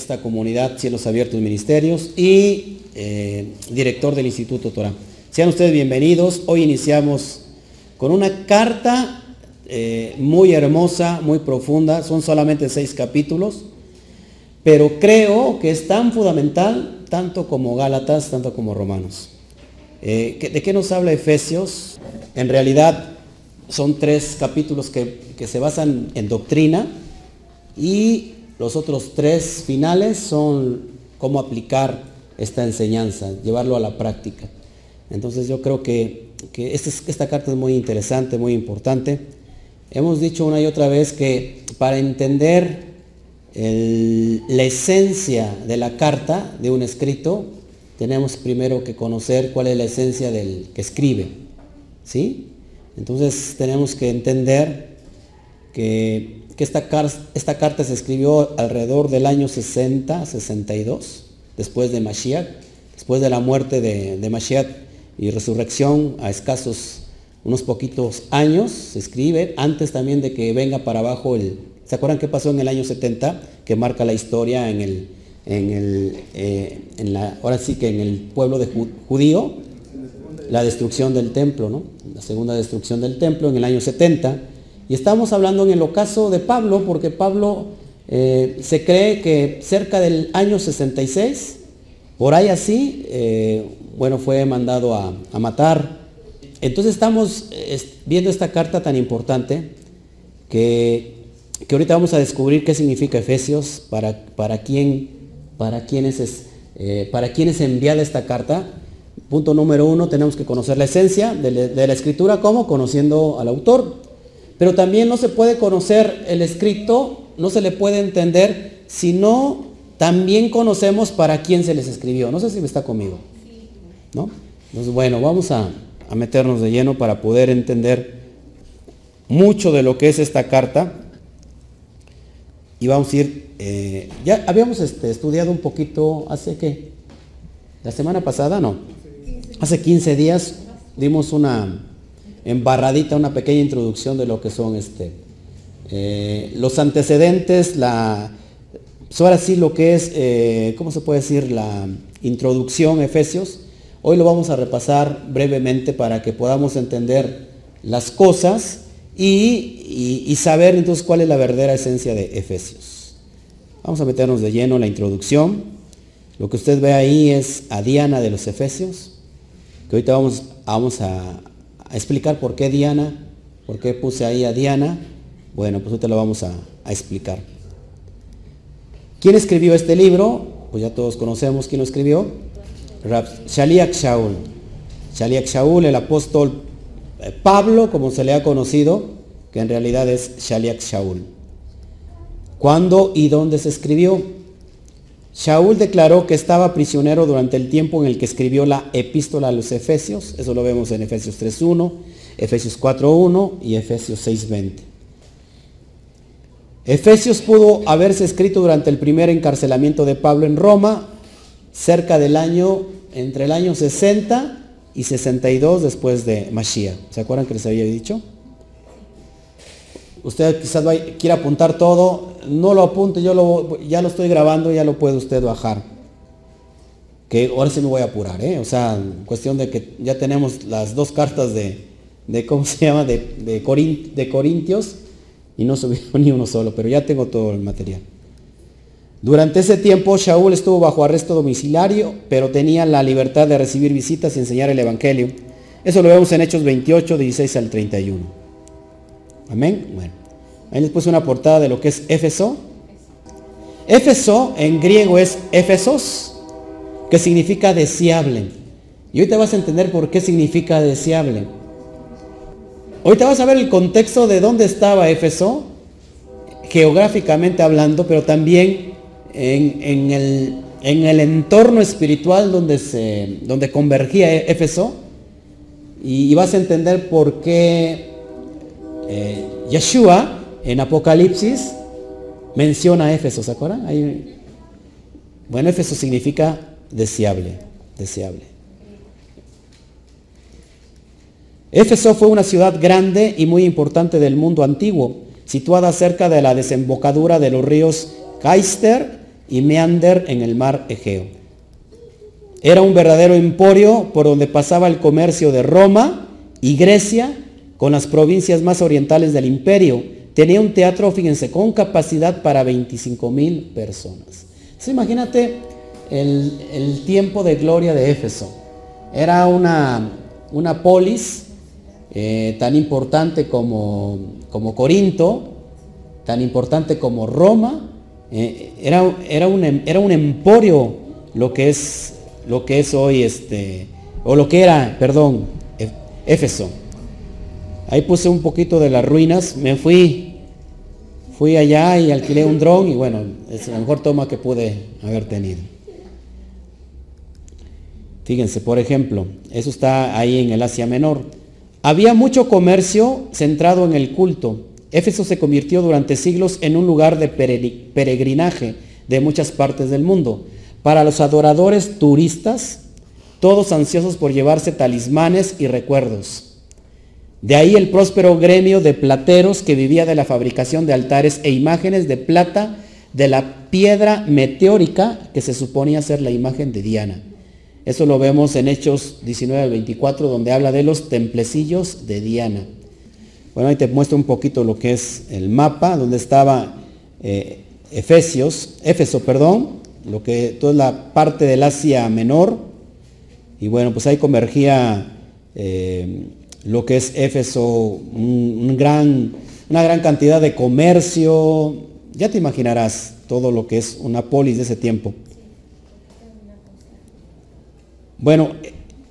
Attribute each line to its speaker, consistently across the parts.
Speaker 1: esta comunidad Cielos Abiertos Ministerios y eh, director del Instituto Torah. Sean ustedes bienvenidos. Hoy iniciamos con una carta eh, muy hermosa, muy profunda. Son solamente seis capítulos, pero creo que es tan fundamental tanto como Gálatas, tanto como Romanos. Eh, ¿De qué nos habla Efesios? En realidad son tres capítulos que, que se basan en doctrina y los otros tres finales son cómo aplicar esta enseñanza, llevarlo a la práctica. Entonces yo creo que, esta, carta es muy interesante, muy importante. Hemos dicho una y otra vez que para entender la esencia de la carta, de un escrito, tenemos primero que conocer cuál es la esencia del que escribe. ¿Sí? Entonces tenemos que entender que que esta, esta carta se escribió alrededor del año 60, 62, después de Mashiach, después de la muerte de, de Mashiach y resurrección a escasos unos poquitos años, se escribe, antes también de que venga para abajo el... ¿Se acuerdan qué pasó en el año 70? Que marca la historia en el... En el eh, en la, ahora sí que en el pueblo de judío, la destrucción del templo, ¿no? La segunda destrucción del templo en el año 70 y estamos hablando en el ocaso de Pablo, porque Pablo eh, se cree que cerca del año 66, por ahí así, eh, bueno, fue mandado a, matar. Entonces estamos viendo esta carta tan importante que, que, ahorita vamos a descubrir qué significa Efesios, para, para, quién, para, quién es, eh, para quién es enviada esta carta. Punto número uno, tenemos que conocer la esencia de, de la escritura, ¿cómo? Conociendo al autor. Pero también no se puede conocer el escrito, no se le puede entender si no también conocemos para quién se les escribió. No sé si me está conmigo. ¿No? Entonces, bueno, vamos a, meternos de lleno para poder entender mucho de lo que es esta carta. Y vamos a ir, eh, ya habíamos este, estudiado un poquito, ¿hace qué? ¿La semana pasada? No. Hace 15 días dimos una, embarradita una pequeña introducción de lo que son este, eh, los antecedentes, la, pues ahora sí lo que es, eh, ¿cómo se puede decir? La introducción Efesios. Hoy lo vamos a repasar brevemente para que podamos entender las cosas y, saber entonces cuál es la verdadera esencia de Efesios. Vamos a meternos de lleno en la introducción. Lo que usted ve ahí es a Diana de los Efesios, que ahorita vamos, vamos a, a explicar por qué Diana, por qué puse ahí a Diana. Bueno, pues ahorita lo vamos a, explicar. ¿Quién escribió este libro? Pues ya todos conocemos quién lo escribió. Shaliak Shaul. Shaliak Shaul, el apóstol eh, Pablo, como se le ha conocido, que en realidad es Shaliak Shaul. ¿Cuándo y dónde se escribió? Shaul declaró que estaba prisionero durante el tiempo en el que escribió la epístola a los Efesios, eso lo vemos en Efesios 3.1, Efesios 4.1 y Efesios 6.20. Efesios pudo haberse escrito durante el primer encarcelamiento de Pablo en Roma, cerca del año, entre el año 60 y 62 después de Mashiach. ¿Se acuerdan que les había dicho? Usted quizás quiera apuntar todo, no lo apunte, yo lo, ya lo estoy grabando, ya lo puede usted bajar. Que ahora sí me voy a apurar, ¿eh? O sea, cuestión de que ya tenemos las dos cartas de, de ¿cómo se llama? De, de, de Corintios y no subió ni uno solo, pero ya tengo todo el material. Durante ese tiempo Shaul estuvo bajo arresto domiciliario, pero tenía la libertad de recibir visitas y enseñar el Evangelio. Eso lo vemos en Hechos 28, 16 al 31. Amén. Bueno, ahí les puse una portada de lo que es Éfeso. Éfeso en griego es Éfesos, que significa deseable. Y hoy te vas a entender por qué significa deseable. Hoy te vas a ver el contexto de dónde estaba Éfeso, geográficamente hablando, pero también en, el, en el, entorno espiritual donde, se, donde convergía Éfeso. Y vas a entender por qué eh, Yeshua en Apocalipsis menciona a Éfeso, ¿se acuerdan? bueno, Éfeso significa deseable, deseable. Éfeso fue una ciudad grande y muy importante del mundo antiguo, situada cerca de la desembocadura de los ríos Caister y Meander en el mar Egeo. Era un verdadero emporio por donde pasaba el comercio de Roma y Grecia con las provincias más orientales del imperio. Tenía un teatro, fíjense, con capacidad para 25 mil personas. imagínate el, tiempo de gloria de Éfeso. Era una, una polis eh, tan importante como, como Corinto, tan importante como Roma, eh, era, era, un, em, era, un, emporio lo que es, lo que es hoy, este, o lo que era, perdón, Éfeso. Ahí puse un poquito de las ruinas, me fui, fui allá y alquilé un dron y bueno, es la mejor toma que pude haber tenido. Fíjense, por ejemplo, eso está ahí en el Asia Menor. Había mucho comercio centrado en el culto. Éfeso se convirtió durante siglos en un lugar de peregrinaje de muchas partes del mundo. Para los adoradores turistas, todos ansiosos por llevarse talismanes y recuerdos. De ahí el próspero gremio de plateros que vivía de la fabricación de altares e imágenes de plata de la piedra meteórica que se suponía ser la imagen de Diana. Eso lo vemos en Hechos 19 al 24, donde habla de los templecillos de Diana. Bueno, ahí te muestro un poquito lo que es el mapa, donde estaba eh, Efesios, Éfeso, perdón, lo que toda la parte del Asia Menor. Y bueno, pues ahí convergía eh, lo que es Éfeso, una gran cantidad de comercio. Ya te imaginarás todo lo que es una polis de ese tiempo. Bueno,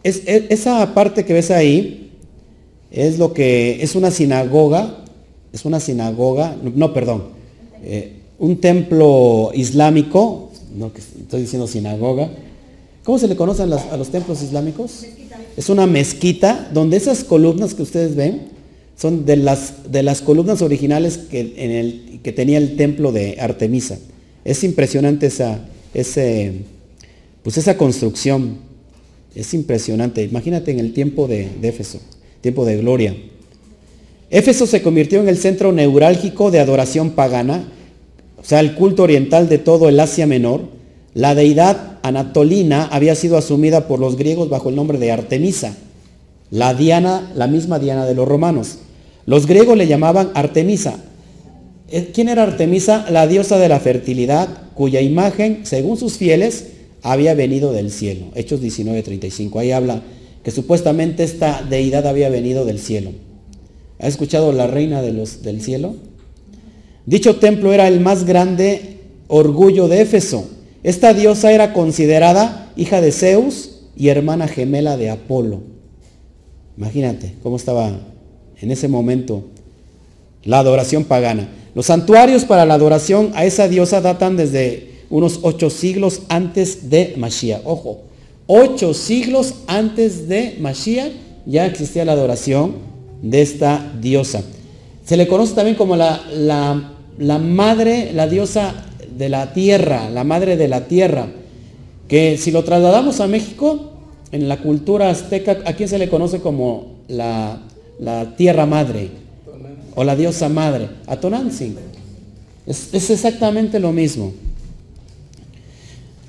Speaker 1: esa parte que ves ahí es lo que es una sinagoga, es una sinagoga, no, perdón, eh, un templo islámico, no que estoy diciendo sinagoga. ¿Cómo se le conocen a los templos islámicos? Es una mezquita donde esas columnas que ustedes ven son de las, de las columnas originales que, en el, que tenía el templo de Artemisa. Es impresionante esa, ese, pues esa construcción. Es impresionante. Imagínate en el tiempo de, Éfeso, tiempo de gloria. Éfeso se convirtió en el centro neurálgico de adoración pagana, o sea, el culto oriental de todo el Asia Menor. La deidad anatolina había sido asumida por los griegos bajo el nombre de Artemisa, la Diana, la misma Diana de los romanos. Los griegos le llamaban Artemisa. Eh, ¿Quién era Artemisa? La diosa de la fertilidad, cuya imagen, según sus fieles, había venido del cielo. Hechos 19:35. Ahí habla que supuestamente esta deidad había venido del cielo. ¿Ha escuchado la reina de los, del cielo? Dicho templo era el más grande orgullo de Éfeso. Esta diosa era considerada hija de Zeus y hermana gemela de Apolo. Imagínate cómo estaba en ese momento la adoración pagana. Los santuarios para la adoración a esa diosa datan desde unos ocho siglos antes de Mashiach. Ojo, ocho siglos antes de Mashiach ya existía la adoración de esta diosa. Se le conoce también como la, la, madre, la diosa de la tierra, la madre de la tierra, que si lo trasladamos a México, en la cultura azteca, ¿a quién se le conoce como la, tierra madre? O la diosa madre, a Tonantzin. Es, es exactamente lo mismo.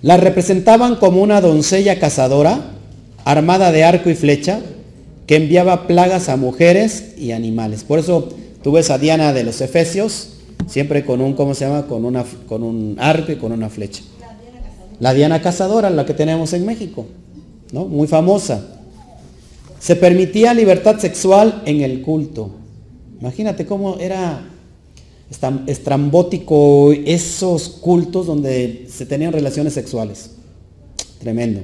Speaker 1: La representaban como una doncella cazadora, armada de arco y flecha, que enviaba plagas a mujeres y animales. Por eso tú ves a Diana de los Efesios, siempre con un, ¿cómo se llama? Con, una, con un arco y con una flecha. La Diana cazadora, la que tenemos en México, ¿no? Muy famosa. Se permitía libertad sexual en el culto. Imagínate cómo era estrambótico esos cultos donde se tenían relaciones sexuales. Tremendo.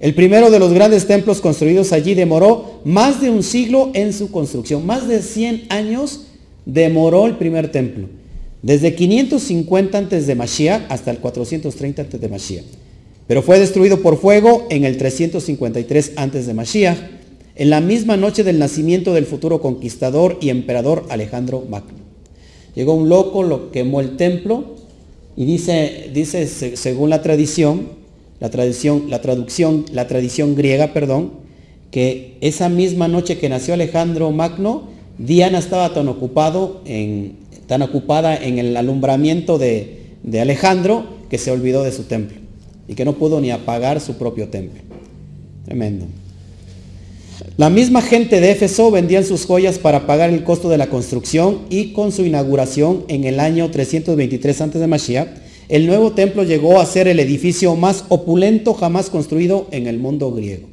Speaker 1: El primero de los grandes templos construidos allí demoró más de un siglo en su construcción. Más de 100 años demoró el primer templo. Desde 550 antes de Mashiach hasta el 430 antes de Mashiach. Pero fue destruido por fuego en el 353 antes de Mashiach, en la misma noche del nacimiento del futuro conquistador y emperador Alejandro Magno. Llegó un loco, lo quemó el templo y dice, dice según la tradición, la tradición, la traducción, la tradición griega, perdón, que esa misma noche que nació Alejandro Magno, Diana estaba tan en, tan ocupada en el alumbramiento de, de Alejandro que se olvidó de su templo y que no pudo ni apagar su propio templo. Tremendo. La misma gente de Éfeso vendían sus joyas para pagar el costo de la construcción y con su inauguración en el año 323 a.C. de Mashiach, el nuevo templo llegó a ser el edificio más opulento jamás construido en el mundo griego.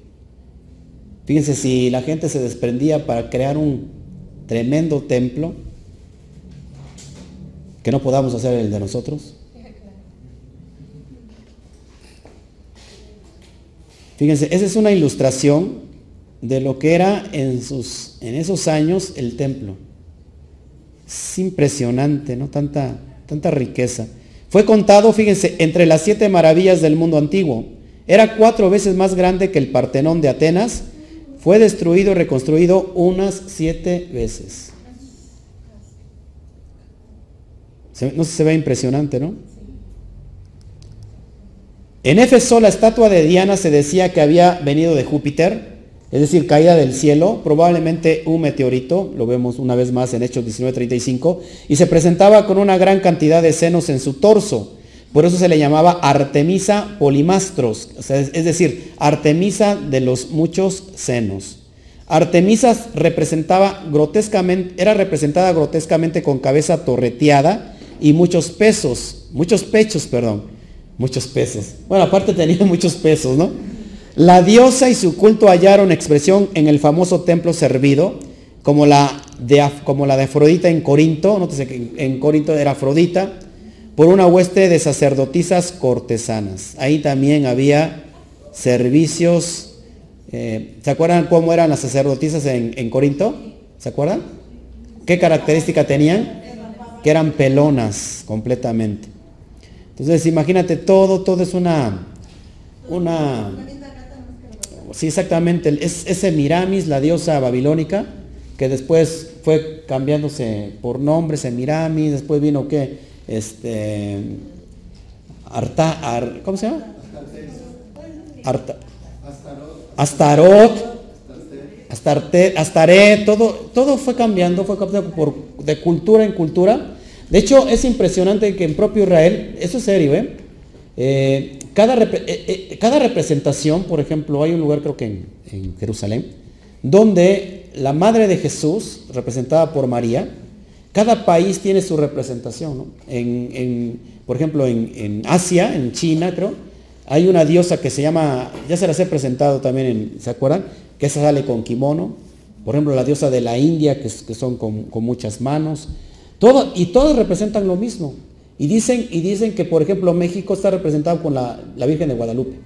Speaker 1: Fíjense, si la gente se desprendía para crear un tremendo templo, que no podamos hacer el de nosotros. Fíjense, esa es una ilustración de lo que era en, sus, en esos años el templo. Es impresionante, ¿no? Tanta, tanta riqueza. Fue contado, fíjense, entre las siete maravillas del mundo antiguo. Era cuatro veces más grande que el Partenón de Atenas. Fue destruido reconstruido unas siete veces. No se ve impresionante, ¿no? En Éfeso la estatua de Diana se decía que había venido de Júpiter, es decir, caída del cielo, probablemente un meteorito, lo vemos una vez más en Hechos 19:35, y se presentaba con una gran cantidad de senos en su torso. Por eso se le llamaba Artemisa polimastros, es decir, Artemisa de los muchos senos. Artemisa representaba grotescamente, era representada grotescamente con cabeza torreteada y muchos pesos, muchos pechos, perdón, muchos pesos. Bueno, aparte tenía muchos pesos, ¿no? La diosa y su culto hallaron expresión en el famoso templo servido, como la de, como la de Afrodita en Corinto, nótese que en Corinto era Afrodita, por una hueste de sacerdotisas cortesanas. Ahí también había servicios. Eh, ¿Se acuerdan cómo eran las sacerdotisas en, en Corinto? ¿Se acuerdan? ¿Qué característica tenían? Que eran pelonas completamente. Entonces imagínate, todo, todo es una, una Sí, exactamente. Es, ese Miramis, la diosa babilónica, que después fue cambiándose por nombre, Semiramis, después vino que, este, Arta, ¿cómo se llama? Arta, Astarot, Astarte, Astaret, todo, todo fue cambiando, fue cambiando por, de cultura en cultura. De hecho, es impresionante que en propio Israel, eso es serio, ¿eh? eh cada, eh, eh, cada, representación, por ejemplo, hay un lugar creo que en, Jerusalén, donde la Madre de Jesús, representada por María, cada país tiene su representación. En, por ejemplo, en, Asia, en China, creo, hay una diosa que se llama, ya se las he presentado también, ¿se acuerdan? Que esa sale con kimono. Por ejemplo, la diosa de la India, que, son con, muchas manos. Todo, y todos representan lo mismo. Y dicen, y dicen que, por ejemplo, México está representado con la, Virgen de Guadalupe.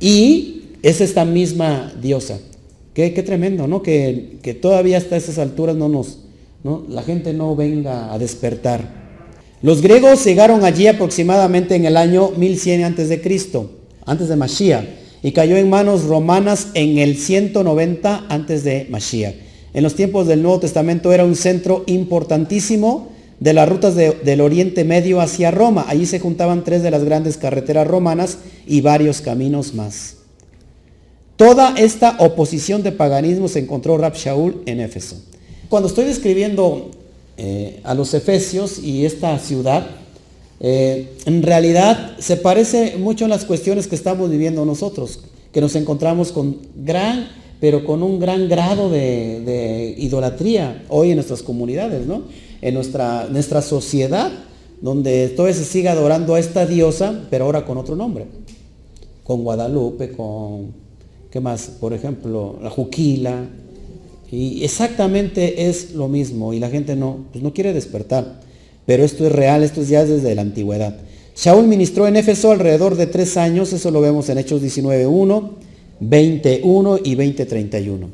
Speaker 1: Y es esta misma diosa. Qué, tremendo, ¿no? Que, todavía hasta esas alturas no nos, la gente no venga a despertar. Los griegos llegaron allí aproximadamente en el año 1100 antes de Cristo, antes de Mashiach, y cayó en manos romanas en el 190 antes de Mashiach. En los tiempos del Nuevo Testamento era un centro importantísimo de las rutas del Oriente Medio hacia Roma. Allí se juntaban tres de las grandes carreteras romanas y varios caminos más. Toda esta oposición de paganismo se encontró Rab Shaul en Éfeso. Cuando estoy describiendo eh, a los efesios y esta ciudad, eh, en realidad se parece mucho a las cuestiones que estamos viviendo nosotros, que nos encontramos con gran, pero con un gran grado de, idolatría hoy en nuestras comunidades, ¿no? en nuestra, nuestra sociedad, donde todavía se sigue adorando a esta diosa, pero ahora con otro nombre. Con Guadalupe, con, ¿qué más? Por ejemplo, la Juquila. Y exactamente es lo mismo y la gente no, pues no quiere despertar. Pero esto es real, esto es ya desde la antigüedad. Shaul ministró en Éfeso alrededor de tres años, eso lo vemos en Hechos 19.1, 21 y 20.31.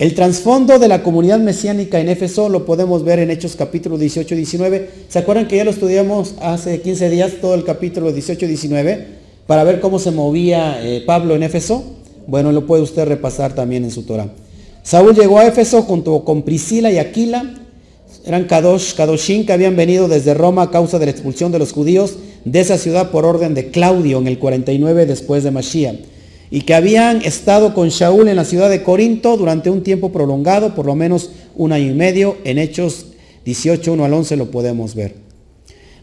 Speaker 1: El trasfondo de la comunidad mesiánica en Éfeso lo podemos ver en Hechos capítulo 18 y 19. ¿Se acuerdan que ya lo estudiamos hace 15 días, todo el capítulo 18 y 19, para ver cómo se movía eh, Pablo en Éfeso? Bueno, lo puede usted repasar también en su Torah. Saúl llegó a Éfeso junto con Priscila y Aquila. Eran Kadosh, que habían venido desde Roma a causa de la expulsión de los judíos de esa ciudad por orden de Claudio en el 49 después de Mashiach y que habían estado con Shaul en la ciudad de Corinto durante un tiempo prolongado, por lo menos un año y medio, en Hechos 18, 1 al 11 lo podemos ver.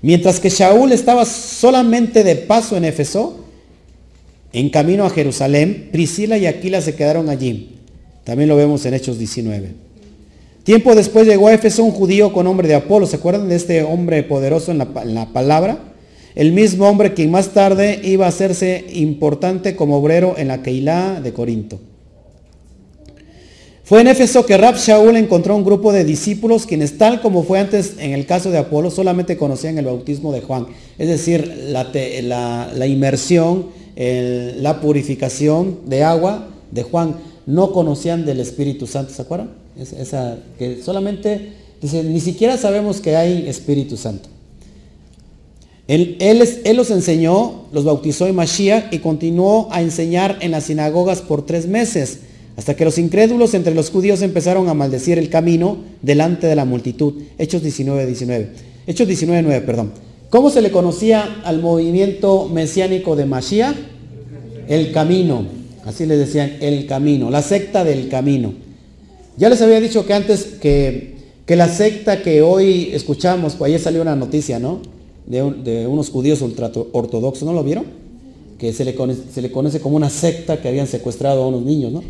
Speaker 1: Mientras que Shaul estaba solamente de paso en Éfeso, en camino a Jerusalén, Priscila y Aquila se quedaron allí. También lo vemos en Hechos 19. Tiempo después llegó a Éfeso un judío con nombre de Apolo. ¿Se acuerdan de este hombre poderoso en la, palabra? El mismo hombre que más tarde iba a hacerse importante como obrero en la Keilah de Corinto. Fue en Éfeso que Rab Shaul encontró un grupo de discípulos quienes tal como fue antes en el caso de Apolo solamente conocían el bautismo de Juan, es decir, la, inmersión, la purificación de agua de Juan, no conocían del Espíritu Santo, ¿se acuerdan? esa, que solamente, dice, ni siquiera sabemos que hay Espíritu Santo. Él, él, los enseñó, los bautizó en Mashiach y continuó a enseñar en las sinagogas por tres meses hasta que los incrédulos entre los judíos empezaron a maldecir el camino delante de la multitud. Hechos 19, 19. Hechos 19, 9, perdón. ¿Cómo se le conocía al movimiento mesiánico de Mashiach? El camino. Así le decían, el camino, la secta del camino. Ya les había dicho que antes que, que la secta que hoy escuchamos, pues ayer salió una noticia, ¿no? De, unos judíos ultra ortodoxos, ¿no lo vieron? Que se le, se le conoce como una secta que habían secuestrado a unos niños, ¿no?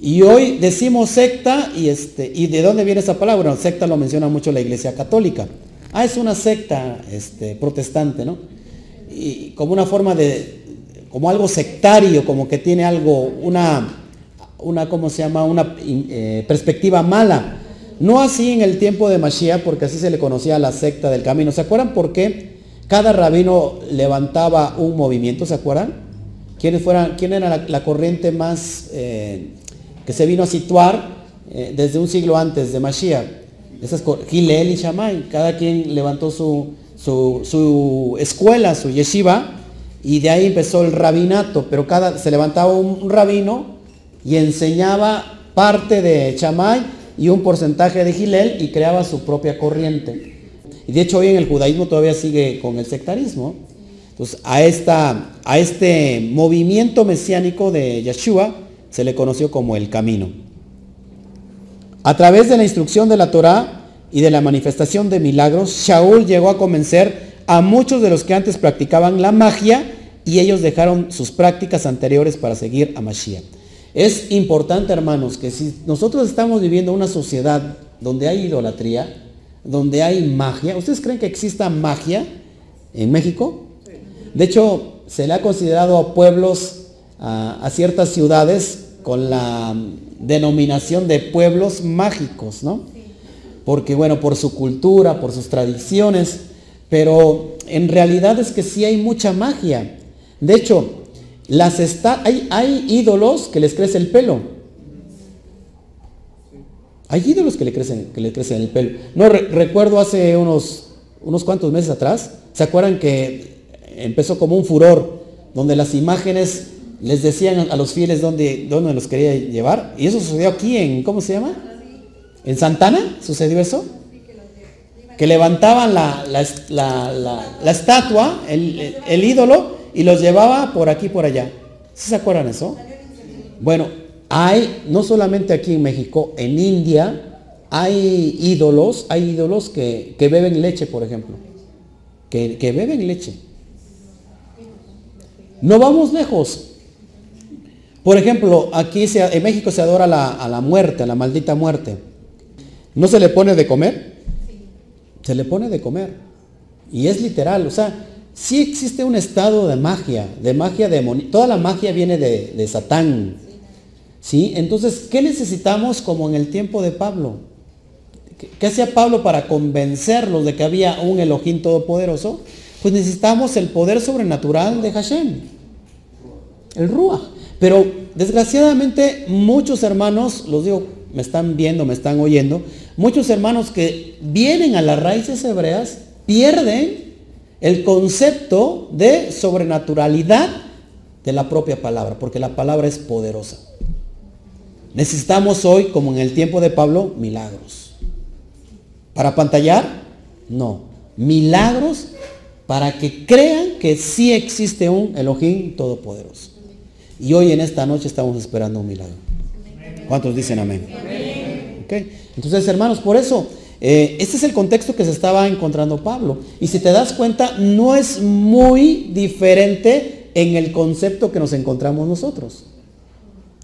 Speaker 1: Y hoy decimos secta y este y de dónde viene esa palabra? Bueno, secta lo menciona mucho la Iglesia Católica. Ah, es una secta este, protestante, ¿no? Y como una forma de como algo sectario, como que tiene algo una una ¿cómo se llama? una eh, perspectiva mala. No así en el tiempo de Mashiach, porque así se le conocía a la secta del camino. ¿Se acuerdan por qué cada rabino levantaba un movimiento? ¿Se acuerdan? ¿Quiénes fueran, ¿Quién era la, corriente más eh, que se vino a situar eh, desde un siglo antes de Mashiach. Esas Gilel y Shammai, cada quien levantó su, su, escuela, su yeshiva, y de ahí empezó el rabinato, pero cada, se levantaba un, rabino y enseñaba parte de Shammai y un porcentaje de Gilel y creaba su propia corriente. Y de hecho hoy en el judaísmo todavía sigue con el sectarismo. Entonces a, esta, a este movimiento mesiánico de Yeshua se le conoció como el camino. A través de la instrucción de la Torá y de la manifestación de milagros, Shaul llegó a convencer a muchos de los que antes practicaban la magia y ellos dejaron sus prácticas anteriores para seguir a Mashiach. Es importante, hermanos, que si nosotros estamos viviendo una sociedad donde hay idolatría, donde hay magia, ¿ustedes creen que exista magia en México? De hecho, se le ha considerado a pueblos, a, a ciertas ciudades, con la denominación de pueblos mágicos, ¿no? Porque bueno, por su cultura, por sus tradiciones, pero en realidad es que sí hay mucha magia. De hecho, las hay, hay ídolos que les crece el pelo. Hay ídolos que le crecen, que le crecen el pelo. No recuerdo hace unos, unos cuantos meses atrás, ¿se acuerdan que empezó como un furor donde las imágenes les decían a los fieles dónde, dónde los quería llevar. Y eso sucedió aquí en, ¿cómo se llama? ¿En Santana? ¿Sucedió eso? Que levantaban la, la, estatua, el, ídolo, y los llevaba por aquí por allá. ¿Sí se acuerdan eso? Bueno, hay, no solamente aquí en México, en India, hay ídolos, hay ídolos que, beben leche, por ejemplo. Que, que beben leche. No vamos lejos. Por ejemplo, aquí en México se adora a la muerte, a la maldita muerte. ¿No se le pone de comer? Se le pone de comer. Y es literal, o sea, sí existe un estado de magia, de magia demoníaca. Toda la magia viene de, Satán. ¿Sí? Entonces, ¿qué necesitamos como en el tiempo de Pablo? ¿Qué, hacía Pablo para convencerlos de que había un Elohim todopoderoso? Pues necesitamos el poder sobrenatural de Hashem, el Ruach. Pero desgraciadamente muchos hermanos, los digo, me están viendo, me están oyendo, muchos hermanos que vienen a las raíces hebreas pierden el concepto de sobrenaturalidad de la propia palabra, porque la palabra es poderosa. Necesitamos hoy, como en el tiempo de Pablo, milagros. ¿Para pantallar? No. Milagros para que crean que sí existe un Elohim todopoderoso. Y hoy en esta noche estamos esperando un milagro. ¿Cuántos dicen amén? Entonces, hermanos, por eso Eh, este es el contexto que se estaba encontrando Pablo. Y si te das cuenta, no es muy diferente en el concepto que nos encontramos nosotros.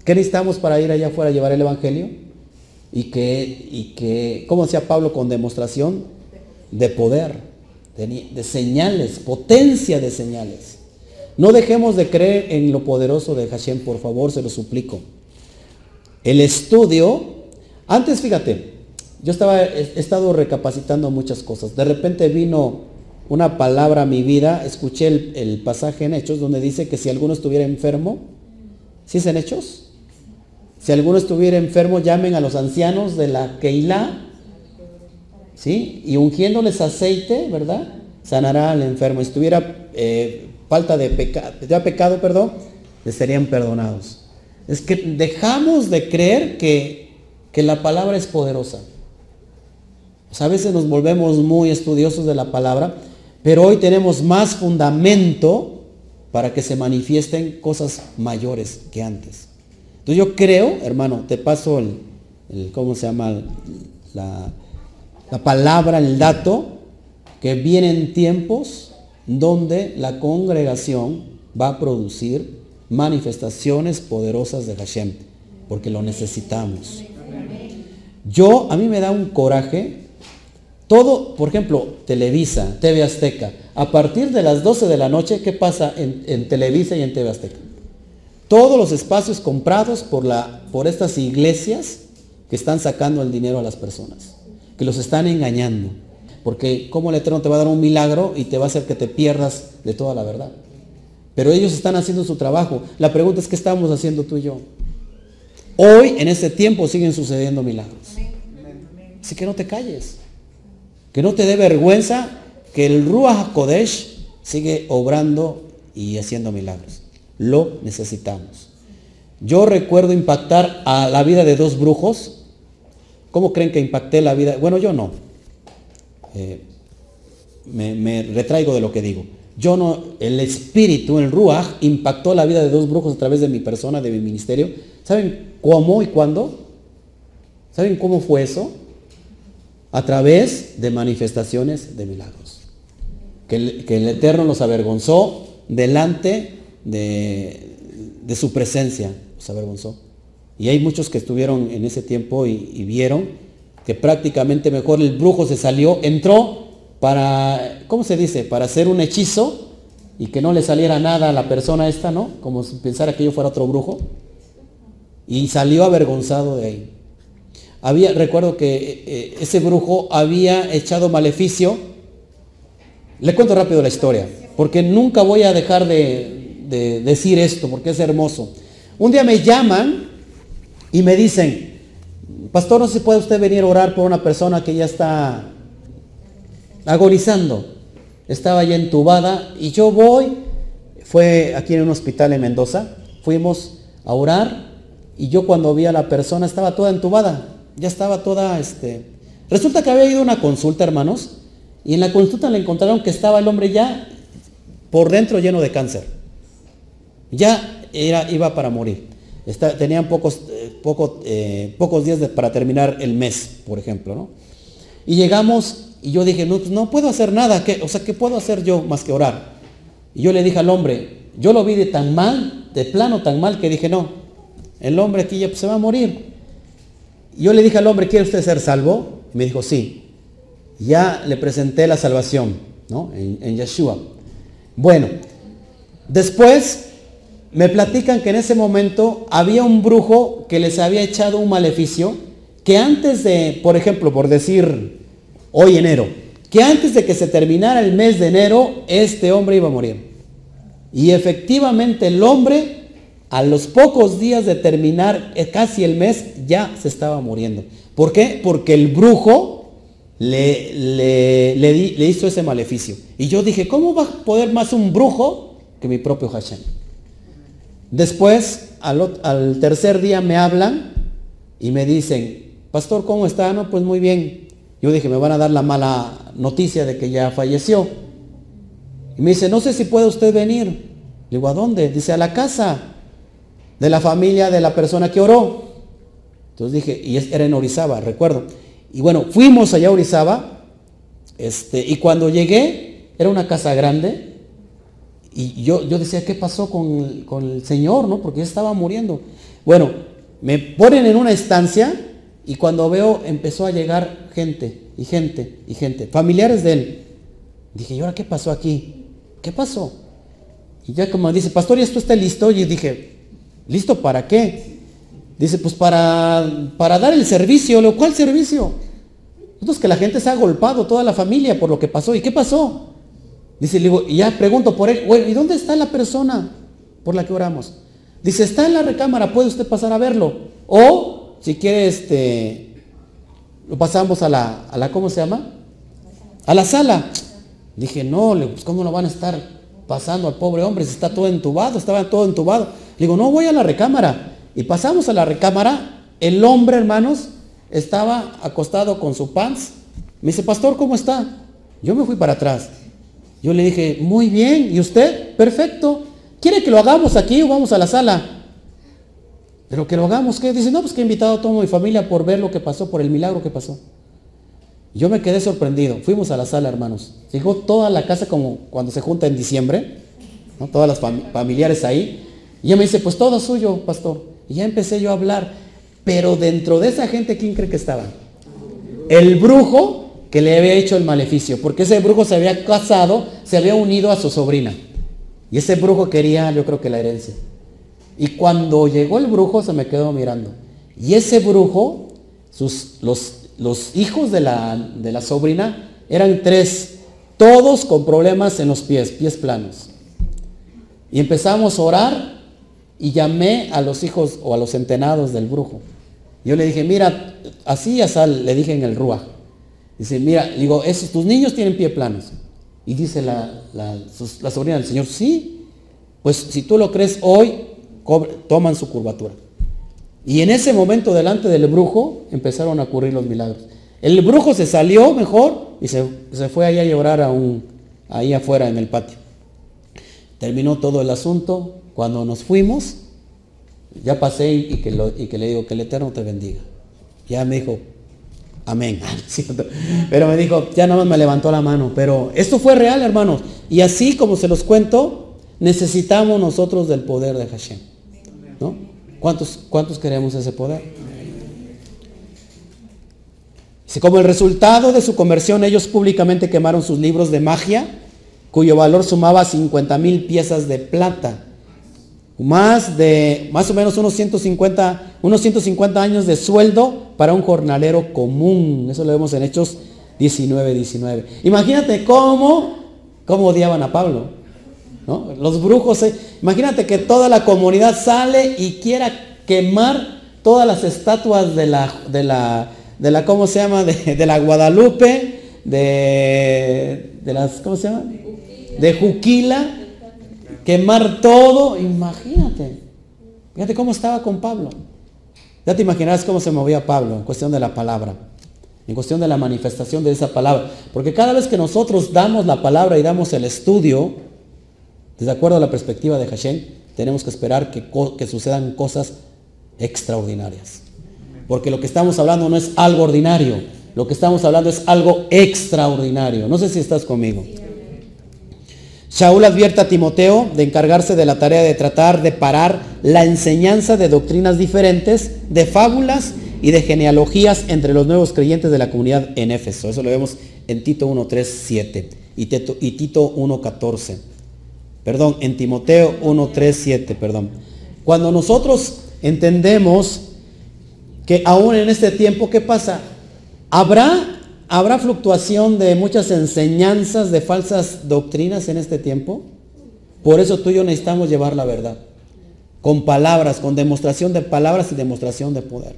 Speaker 1: ¿Qué necesitamos para ir allá afuera a llevar el Evangelio? Y que, y que ¿cómo decía Pablo? Con demostración de poder, de, de señales, potencia de señales. No dejemos de creer en lo poderoso de Hashem, por favor, se lo suplico. El estudio, antes fíjate, yo estaba, he estado recapacitando muchas cosas. De repente vino una palabra a mi vida, escuché el, pasaje en Hechos donde dice que si alguno estuviera enfermo, ¿sí es en Hechos? Si alguno estuviera enfermo, llamen a los ancianos de la Keilah, ¿sí? Y ungiéndoles aceite, ¿verdad? Sanará al enfermo. Estuviera eh, falta de pecado, ya pecado, perdón, les serían perdonados. Es que dejamos de creer que, que la palabra es poderosa a veces nos volvemos muy estudiosos de la palabra, pero hoy tenemos más fundamento para que se manifiesten cosas mayores que antes. Entonces yo creo, hermano, te paso el, ¿cómo se llama? La, la palabra, el dato, que vienen tiempos donde la congregación va a producir manifestaciones poderosas de Hashem, porque lo necesitamos. Yo, a mí me da un coraje todo, por ejemplo, Televisa, TV Azteca, a partir de las 12 de la noche, ¿qué pasa en, Televisa y en TV Azteca? Todos los espacios comprados por, la, por estas iglesias que están sacando el dinero a las personas, que los están engañando. Porque como el Eterno te va a dar un milagro y te va a hacer que te pierdas de toda la verdad. Pero ellos están haciendo su trabajo. La pregunta es, ¿qué estamos haciendo tú y yo? Hoy, en este tiempo, siguen sucediendo milagros. Así que no te calles. Que no te dé vergüenza que el Ruach Kodesh sigue obrando y haciendo milagros. Lo necesitamos. Yo recuerdo impactar a la vida de dos brujos. ¿Cómo creen que impacté la vida? Bueno, yo no. Eh, me, retraigo de lo que digo. Yo no, el espíritu, el Ruach, impactó la vida de dos brujos a través de mi persona, de mi ministerio. ¿Saben cómo y cuándo? ¿Saben cómo fue eso? a través de manifestaciones de milagros. Que el, Eterno los avergonzó delante de, su presencia, los avergonzó. Y hay muchos que estuvieron en ese tiempo y, vieron que prácticamente mejor el brujo se salió, entró para, ¿cómo se dice? Para hacer un hechizo y que no le saliera nada a la persona esta, ¿no? Como si pensara que yo fuera otro brujo. Y salió avergonzado de ahí había, recuerdo que eh, ese brujo había echado maleficio. Le cuento rápido la historia, porque nunca voy a dejar de, decir esto, porque es hermoso. Un día me llaman y me dicen, pastor, no se puede usted venir a orar por una persona que ya está agonizando. Estaba ya entubada y yo voy, fue aquí en un hospital en Mendoza, fuimos a orar y yo cuando vi a la persona estaba toda entubada ya estaba toda, este... Resulta que había ido una consulta, hermanos, y en la consulta le encontraron que estaba el hombre ya por dentro lleno de cáncer. Ya era, iba para morir. Tenían pocos, eh, eh, pocos días para terminar el mes, por ejemplo, ¿no? Y llegamos y yo dije, no, pues no puedo hacer nada, o sea, ¿qué puedo hacer yo más que orar? Y yo le dije al hombre, yo lo vi de tan mal, de plano tan mal, que dije, no, el hombre aquí ya se va a morir. Yo le dije al hombre, ¿quiere usted ser salvo? Y me dijo, sí. Ya le presenté la salvación, ¿no? En, Yeshua. Bueno, después me platican que en ese momento había un brujo que les había echado un maleficio, que antes de, por ejemplo, por decir hoy enero, que antes de que se terminara el mes de enero, este hombre iba a morir. Y efectivamente el hombre a los pocos días de terminar eh, casi el mes, ya se estaba muriendo. ¿Por qué? Porque el brujo le, le, hizo ese maleficio. Y yo dije, ¿cómo va a poder más un brujo que mi propio Hashem? Después, al, tercer día me hablan y me dicen, pastor, ¿cómo está? No, pues muy bien. Yo dije, me van a dar la mala noticia de que ya falleció. Y me dice, no sé si puede usted venir. Le digo, ¿a dónde? Dice, a la casa de la familia de la persona que oró. Entonces dije, y era en Orizaba, recuerdo. Y bueno, fuimos allá a Orizaba, este, y cuando llegué, era una casa grande, y yo, yo decía, ¿qué pasó con, con el Señor? ¿no? Porque ya estaba muriendo. Bueno, me ponen en una estancia, y cuando veo, empezó a llegar gente, y gente, y gente, familiares de él. Dije, ¿y ahora qué pasó aquí? ¿Qué pasó? Y ya como dice, pastor, ¿y esto está listo? Y dije, ¿listo para qué? Dice, pues para, para dar el servicio. ¿Lo cual servicio? Nosotros que la gente se ha golpado, toda la familia, por lo que pasó. ¿Y qué pasó? Dice, digo, y ya pregunto por él, bueno, ¿y dónde está la persona por la que oramos? Dice, está en la recámara, puede usted pasar a verlo. O, si quiere, este, lo pasamos a la, a la, ¿cómo se llama? A la sala. Dije, no, pues ¿cómo lo van a estar pasando al pobre hombre? Si está todo entubado, estaba todo entubado. Le digo, no, voy a la recámara. Y pasamos a la recámara. El hombre, hermanos, estaba acostado con su pants. Me dice, pastor, ¿cómo está? Yo me fui para atrás. Yo le dije, muy bien. ¿Y usted? Perfecto. ¿Quiere que lo hagamos aquí o vamos a la sala? Pero que lo hagamos, ¿qué? Dice, no, pues que he invitado a toda mi familia por ver lo que pasó, por el milagro que pasó. Yo me quedé sorprendido. Fuimos a la sala, hermanos. Llegó toda la casa como cuando se junta en diciembre, ¿no? todas las familiares ahí. Y ella me dice, pues todo suyo, pastor. Y ya empecé yo a hablar. Pero dentro de esa gente, ¿quién cree que estaba? El brujo que le había hecho el maleficio. Porque ese brujo se había casado, se había unido a su sobrina. Y ese brujo quería, yo creo que la herencia. Y cuando llegó el brujo se me quedó mirando. Y ese brujo, sus, los los hijos de la, de la sobrina eran tres, todos con problemas en los pies, pies planos. Y empezamos a orar y llamé a los hijos o a los centenados del brujo. Yo le dije, mira, así ya sal, le dije en el Rúa. Dice, mira, digo, esos, tus niños tienen pie planos. Y dice la, la, sobrina del Señor, sí, pues si tú lo crees hoy, toman su curvatura. Y en ese momento delante del brujo empezaron a ocurrir los milagros. El brujo se salió mejor y se, fue ahí a llorar a ahí afuera en el patio. Terminó todo el asunto. Cuando nos fuimos, ya pasé y que, y que le digo que el Eterno te bendiga. Ya me dijo, amén. Pero me dijo, ya nada más me levantó la mano. Pero esto fue real, hermanos. Y así como se los cuento, necesitamos nosotros del poder de Hashem. ¿no? ¿Cuántos, cuántos queremos ese poder? Si como el resultado de su conversión ellos públicamente quemaron sus libros de magia, cuyo valor sumaba 50 mil piezas de plata, más de más o menos unos 150, unos 150 años de sueldo para un jornalero común. Eso lo vemos en Hechos 19, 19. Imagínate cómo, cómo odiaban a Pablo. Los brujos, eh, imagínate que toda la comunidad sale y quiera quemar todas las estatuas de la, de la, de la ¿cómo se llama? De, la Guadalupe, de, de las, ¿cómo se llama? De Juquila, quemar todo, imagínate. Fíjate cómo estaba con Pablo. Ya te imaginarás cómo se movía Pablo en cuestión de la palabra, en cuestión de la manifestación de esa palabra. Porque cada vez que nosotros damos la palabra y damos el estudio, de acuerdo a la perspectiva de Hashem, tenemos que esperar que, que sucedan cosas extraordinarias. Porque lo que estamos hablando no es algo ordinario, lo que estamos hablando es algo extraordinario. No sé si estás conmigo. Shaul advierte a Timoteo de encargarse de la tarea de tratar de parar la enseñanza de doctrinas diferentes, de fábulas y de genealogías entre los nuevos creyentes de la comunidad en Éfeso. Eso lo vemos en Tito 1.3.7 y Tito 1.14 perdón, en Timoteo 1, 3, 7, perdón. Cuando nosotros entendemos que aún en este tiempo, ¿qué pasa? ¿Habrá, ¿Habrá fluctuación de muchas enseñanzas, de falsas doctrinas en este tiempo? Por eso tú y yo necesitamos llevar la verdad. Con palabras, con demostración de palabras y demostración de poder.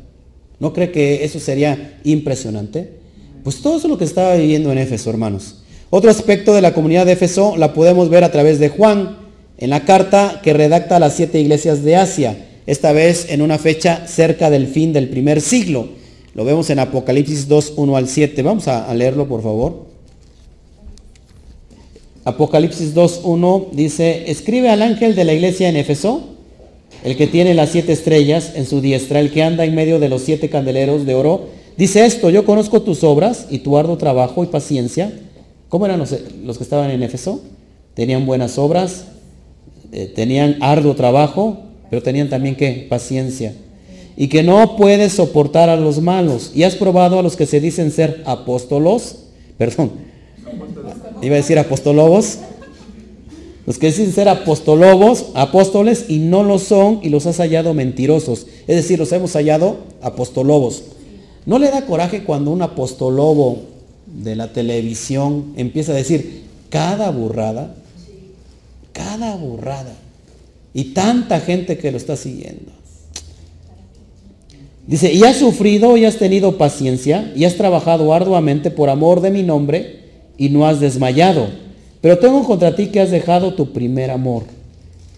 Speaker 1: ¿No cree que eso sería impresionante? Pues todo eso es lo que estaba viviendo en Éfeso, hermanos. Otro aspecto de la comunidad de Éfeso la podemos ver a través de Juan, en la carta que redacta a las siete iglesias de Asia, esta vez en una fecha cerca del fin del primer siglo. Lo vemos en Apocalipsis 2, 1 al 7. Vamos a, leerlo, por favor. Apocalipsis 2, 1 dice, escribe al ángel de la iglesia en Éfeso, el que tiene las siete estrellas en su diestra, el que anda en medio de los siete candeleros de oro, Dice esto, yo conozco tus obras y tu arduo trabajo y paciencia. ¿Cómo eran los, los que estaban en Éfeso? Tenían buenas obras, eh, tenían arduo trabajo, pero tenían también qué? Paciencia. Y que no puedes soportar a los malos. Y has probado a los que se dicen ser apóstolos, perdón, iba a decir apostolobos, los que dicen ser apostolobos, apóstoles, y no lo son, y los has hallado mentirosos. Es decir, los hemos hallado apostolobos. ¿No le da coraje cuando un apostolobo de la televisión empieza a decir cada burrada? Cada burrada. Y tanta gente que lo está siguiendo. Dice, y has sufrido y has tenido paciencia y has trabajado arduamente por amor de mi nombre y no has desmayado. Pero tengo contra ti que has dejado tu primer amor.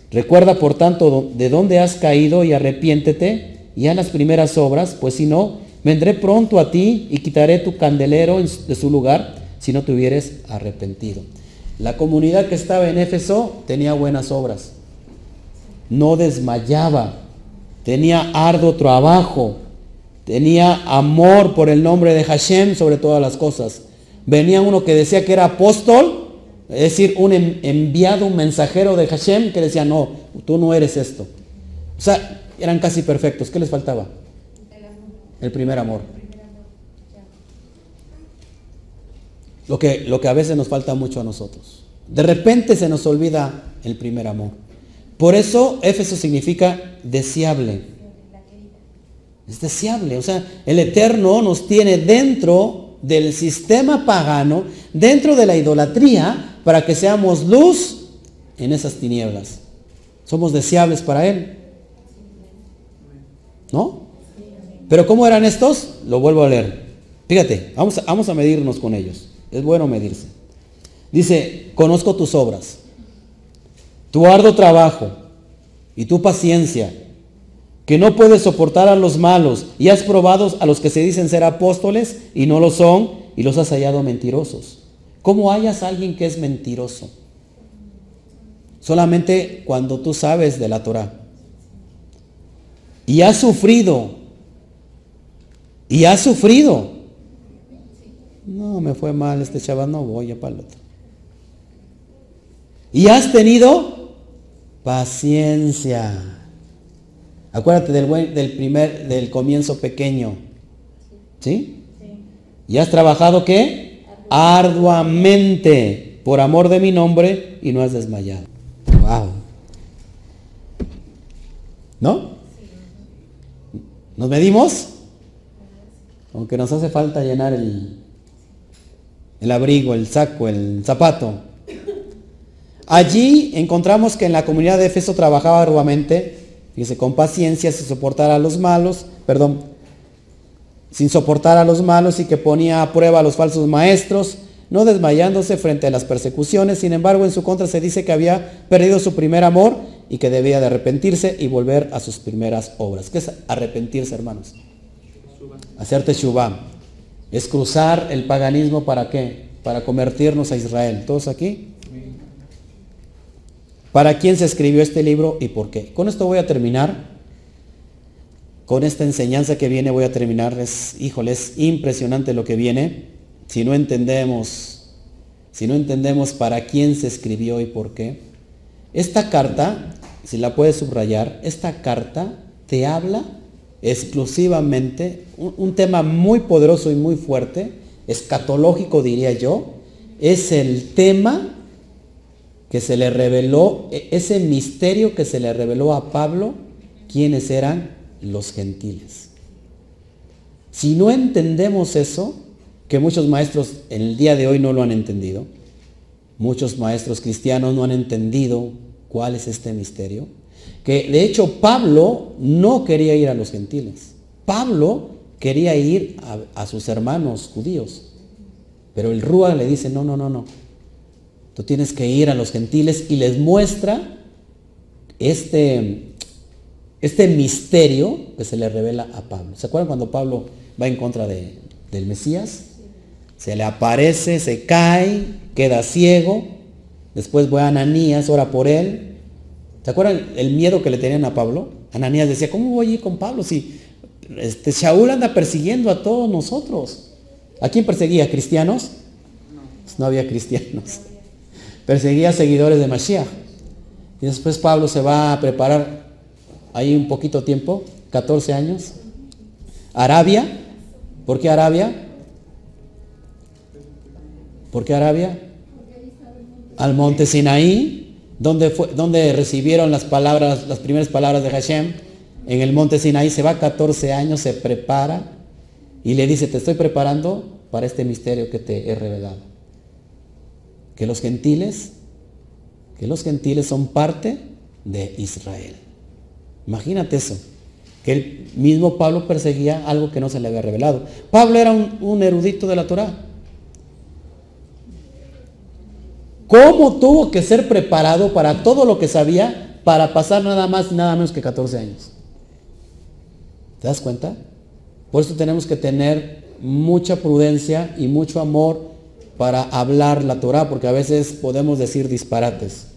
Speaker 1: Recuerda por tanto de dónde has caído y arrepiéntete y haz las primeras obras, pues si no, vendré pronto a ti y quitaré tu candelero de su lugar si no te hubieres arrepentido. La comunidad que estaba en Éfeso tenía buenas obras, no desmayaba, tenía arduo trabajo, tenía amor por el nombre de Hashem sobre todas las cosas. Venía uno que decía que era apóstol, es decir, un enviado, un mensajero de Hashem que decía, no, tú no eres esto. O sea, eran casi perfectos. ¿Qué les faltaba? El primer amor. Lo que, lo que a veces nos falta mucho a nosotros. De repente se nos olvida el primer amor. Por eso Éfeso significa deseable. Es deseable. O sea, el Eterno nos tiene dentro del sistema pagano, dentro de la idolatría, para que seamos luz en esas tinieblas. Somos deseables para Él. ¿No? Pero ¿cómo eran estos? Lo vuelvo a leer. Fíjate, vamos a, vamos a medirnos con ellos. Es bueno medirse. Dice, conozco tus obras, tu arduo trabajo y tu paciencia, que no puedes soportar a los malos y has probado a los que se dicen ser apóstoles y no lo son y los has hallado mentirosos. ¿Cómo hallas a alguien que es mentiroso? Solamente cuando tú sabes de la Torah. Y has sufrido y has sufrido. No, me fue mal este chaval, no voy a para. Y has tenido paciencia. Acuérdate del, del primer, del comienzo pequeño. ¿Sí? Y has trabajado qué? Arduamente por amor de mi nombre y no has desmayado. Wow. ¿No? ¿Nos medimos? aunque nos hace falta llenar el, el abrigo, el saco, el zapato. Allí encontramos que en la comunidad de Efeso trabajaba arduamente, fíjese, con paciencia, sin soportar a los malos, perdón, sin soportar a los malos y que ponía a prueba a los falsos maestros, no desmayándose frente a las persecuciones. Sin embargo, en su contra se dice que había perdido su primer amor y que debía de arrepentirse y volver a sus primeras obras. ¿Qué es arrepentirse, hermanos? hacer teshuvah, es cruzar el paganismo para qué? Para convertirnos a Israel. ¿Todos aquí? ¿Para quién se escribió este libro y por qué? Con esto voy a terminar. Con esta enseñanza que viene voy a terminar. Es, híjole, es impresionante lo que viene. Si no entendemos, si no entendemos para quién se escribió y por qué. Esta carta, si la puedes subrayar, esta carta te habla exclusivamente, un, tema muy poderoso y muy fuerte, escatológico diría yo, es el tema que se le reveló, e, ese misterio que se le reveló a Pablo, quiénes eran los gentiles. Si no entendemos eso, que muchos maestros en el día de hoy no lo han entendido, muchos maestros cristianos no han entendido cuál es este misterio, que de hecho Pablo no quería ir a los gentiles. Pablo quería ir a, sus hermanos judíos. Pero el Rúa le dice, no, no, no, no. Tú tienes que ir a los gentiles y les muestra este, este misterio que se le revela a Pablo. ¿Se acuerdan cuando Pablo va en contra del Mesías? Se le aparece, se cae, queda ciego. Después va a Ananías, ora por él. ¿Se acuerdan el miedo que le tenían a Pablo? Ananías decía, ¿cómo voy a ir con Pablo si este Shaul anda persiguiendo a todos nosotros. ¿A quién perseguía? ¿Cristianos? No había cristianos. Perseguía seguidores de Mashiach. Y después Pablo se va a preparar ahí un poquito tiempo, 14 años. Arabia. ¿Por qué Arabia? ¿Por qué Arabia? Al monte Sinaí, donde, fue, donde recibieron las palabras, las primeras palabras de Hashem. En el monte Sinaí se va 14 años, se prepara y le dice, te estoy preparando para este misterio que te he revelado. Que los gentiles, que los gentiles son parte de Israel. Imagínate eso, que el mismo Pablo perseguía algo que no se le había revelado. Pablo era un, erudito de la Torah. ¿Cómo tuvo que ser preparado para todo lo que sabía para pasar nada más y nada menos que 14 años? ¿Te das cuenta? Por eso tenemos que tener mucha prudencia y mucho amor para hablar la Torah, porque a veces podemos decir disparates.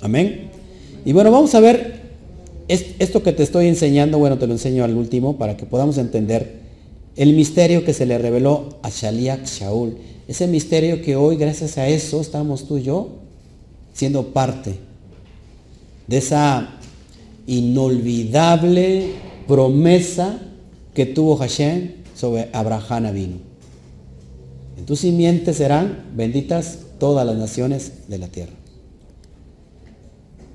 Speaker 1: Amén. Y bueno, vamos a ver esto que te estoy enseñando, bueno, te lo enseño al último para que podamos entender el misterio que se le reveló a Shaliach Shaul. Ese misterio que hoy, gracias a eso, estamos tú y yo siendo parte de esa inolvidable promesa que tuvo Hashem sobre Abraham vino. En tu simiente serán benditas todas las naciones de la tierra.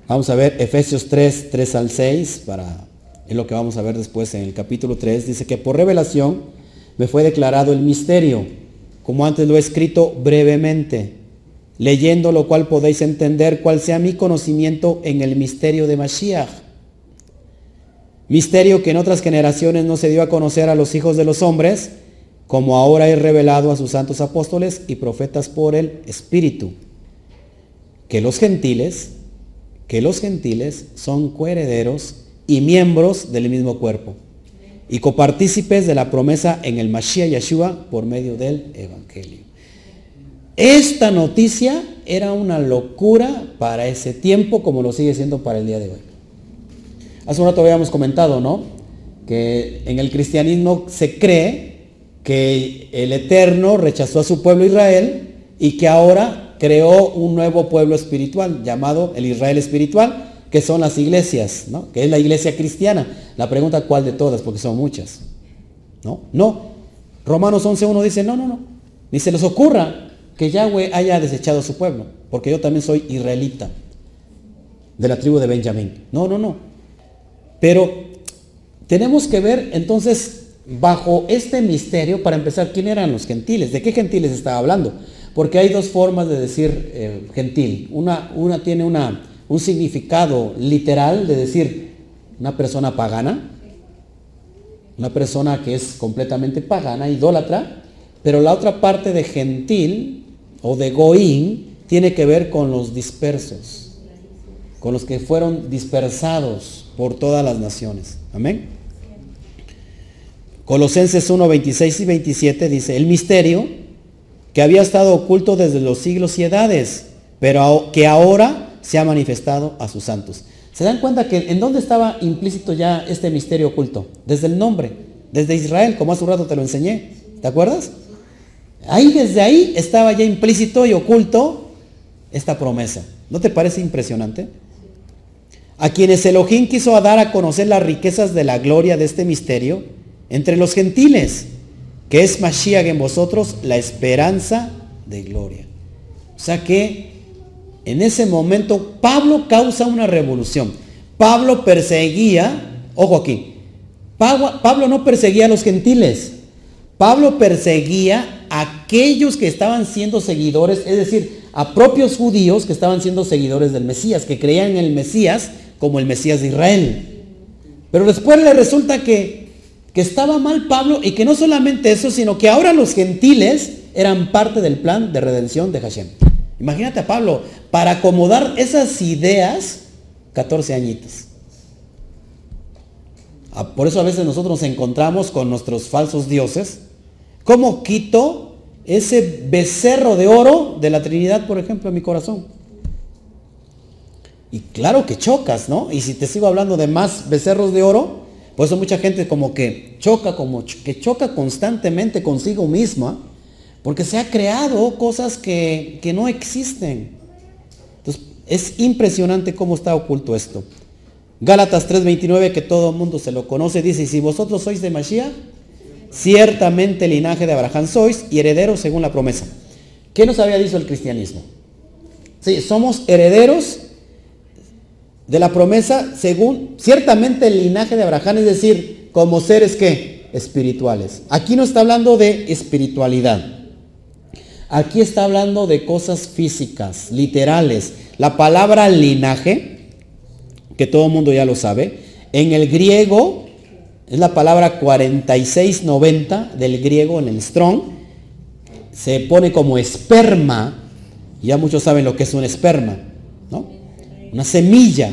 Speaker 1: Vamos a ver Efesios 3, 3 al 6, para, es lo que vamos a ver después en el capítulo 3. Dice que por revelación me fue declarado el misterio, como antes lo he escrito brevemente, leyendo lo cual podéis entender cuál sea mi conocimiento en el misterio de Mashiach Misterio que en otras generaciones no se dio a conocer a los hijos de los hombres, como ahora he revelado a sus santos apóstoles y profetas por el Espíritu. Que los gentiles, que los gentiles son coherederos y miembros del mismo cuerpo y copartícipes de la promesa en el Mashiach Yeshua por medio del Evangelio. Esta noticia era una locura para ese tiempo como lo sigue siendo para el día de hoy. Hace un rato habíamos comentado, ¿no? Que en el cristianismo se cree que el Eterno rechazó a su pueblo Israel y que ahora creó un nuevo pueblo espiritual llamado el Israel espiritual, que son las iglesias, ¿no? Que es la iglesia cristiana. La pregunta cuál de todas, porque son muchas. ¿No? No. Romanos 11.1 dice, no, no, no. Ni se les ocurra que Yahweh haya desechado a su pueblo, porque yo también soy israelita, de la tribu de Benjamín. No, no, no. Pero tenemos que ver entonces bajo este misterio, para empezar, quién eran los gentiles, de qué gentiles estaba hablando. Porque hay dos formas de decir eh, gentil. Una, una tiene una, un significado literal de decir una persona pagana, una persona que es completamente pagana, idólatra, pero la otra parte de gentil o de goín tiene que ver con los dispersos, con los que fueron dispersados, por todas las naciones. Amén. Colosenses 1, 26 y 27 dice, el misterio que había estado oculto desde los siglos y edades, pero que ahora se ha manifestado a sus santos. ¿Se dan cuenta que en dónde estaba implícito ya este misterio oculto? Desde el nombre, desde Israel, como hace un rato te lo enseñé. ¿Te acuerdas? Ahí desde ahí estaba ya implícito y oculto esta promesa. ¿No te parece impresionante? a quienes Elohim quiso dar a conocer las riquezas de la gloria de este misterio entre los gentiles, que es Mashiach en vosotros, la esperanza de gloria. O sea que en ese momento Pablo causa una revolución. Pablo perseguía, ojo aquí, Pablo, no perseguía a los gentiles, Pablo perseguía a aquellos que estaban siendo seguidores, es decir, a propios judíos que estaban siendo seguidores del Mesías, que creían en el Mesías como el Mesías de Israel. Pero después le resulta que, que estaba mal Pablo y que no solamente eso, sino que ahora los gentiles eran parte del plan de redención de Hashem. Imagínate a Pablo, para acomodar esas ideas, 14 añitos. Ah, por eso a veces nosotros nos encontramos con nuestros falsos dioses. ¿Cómo quito ese becerro de oro de la Trinidad, por ejemplo, en mi corazón? Y claro que chocas, ¿no? Y si te sigo hablando de más becerros de oro, Por eso mucha gente como que choca, como que choca constantemente consigo misma, porque se ha creado cosas que, que no existen. Entonces, es impresionante cómo está oculto esto. Gálatas 3:29, que todo el mundo se lo conoce, dice, si vosotros sois de Mashiach, ciertamente linaje de Abraham sois y herederos según la promesa. ¿Qué nos había dicho el cristianismo? Sí, somos herederos de la promesa según ciertamente el linaje de Abraham, es decir, como seres que espirituales. Aquí no está hablando de espiritualidad. Aquí está hablando de cosas físicas, literales. La palabra linaje, que todo el mundo ya lo sabe, en el griego es la palabra 4690 del griego en el strong. Se pone como esperma. Ya muchos saben lo que es un esperma. Una semilla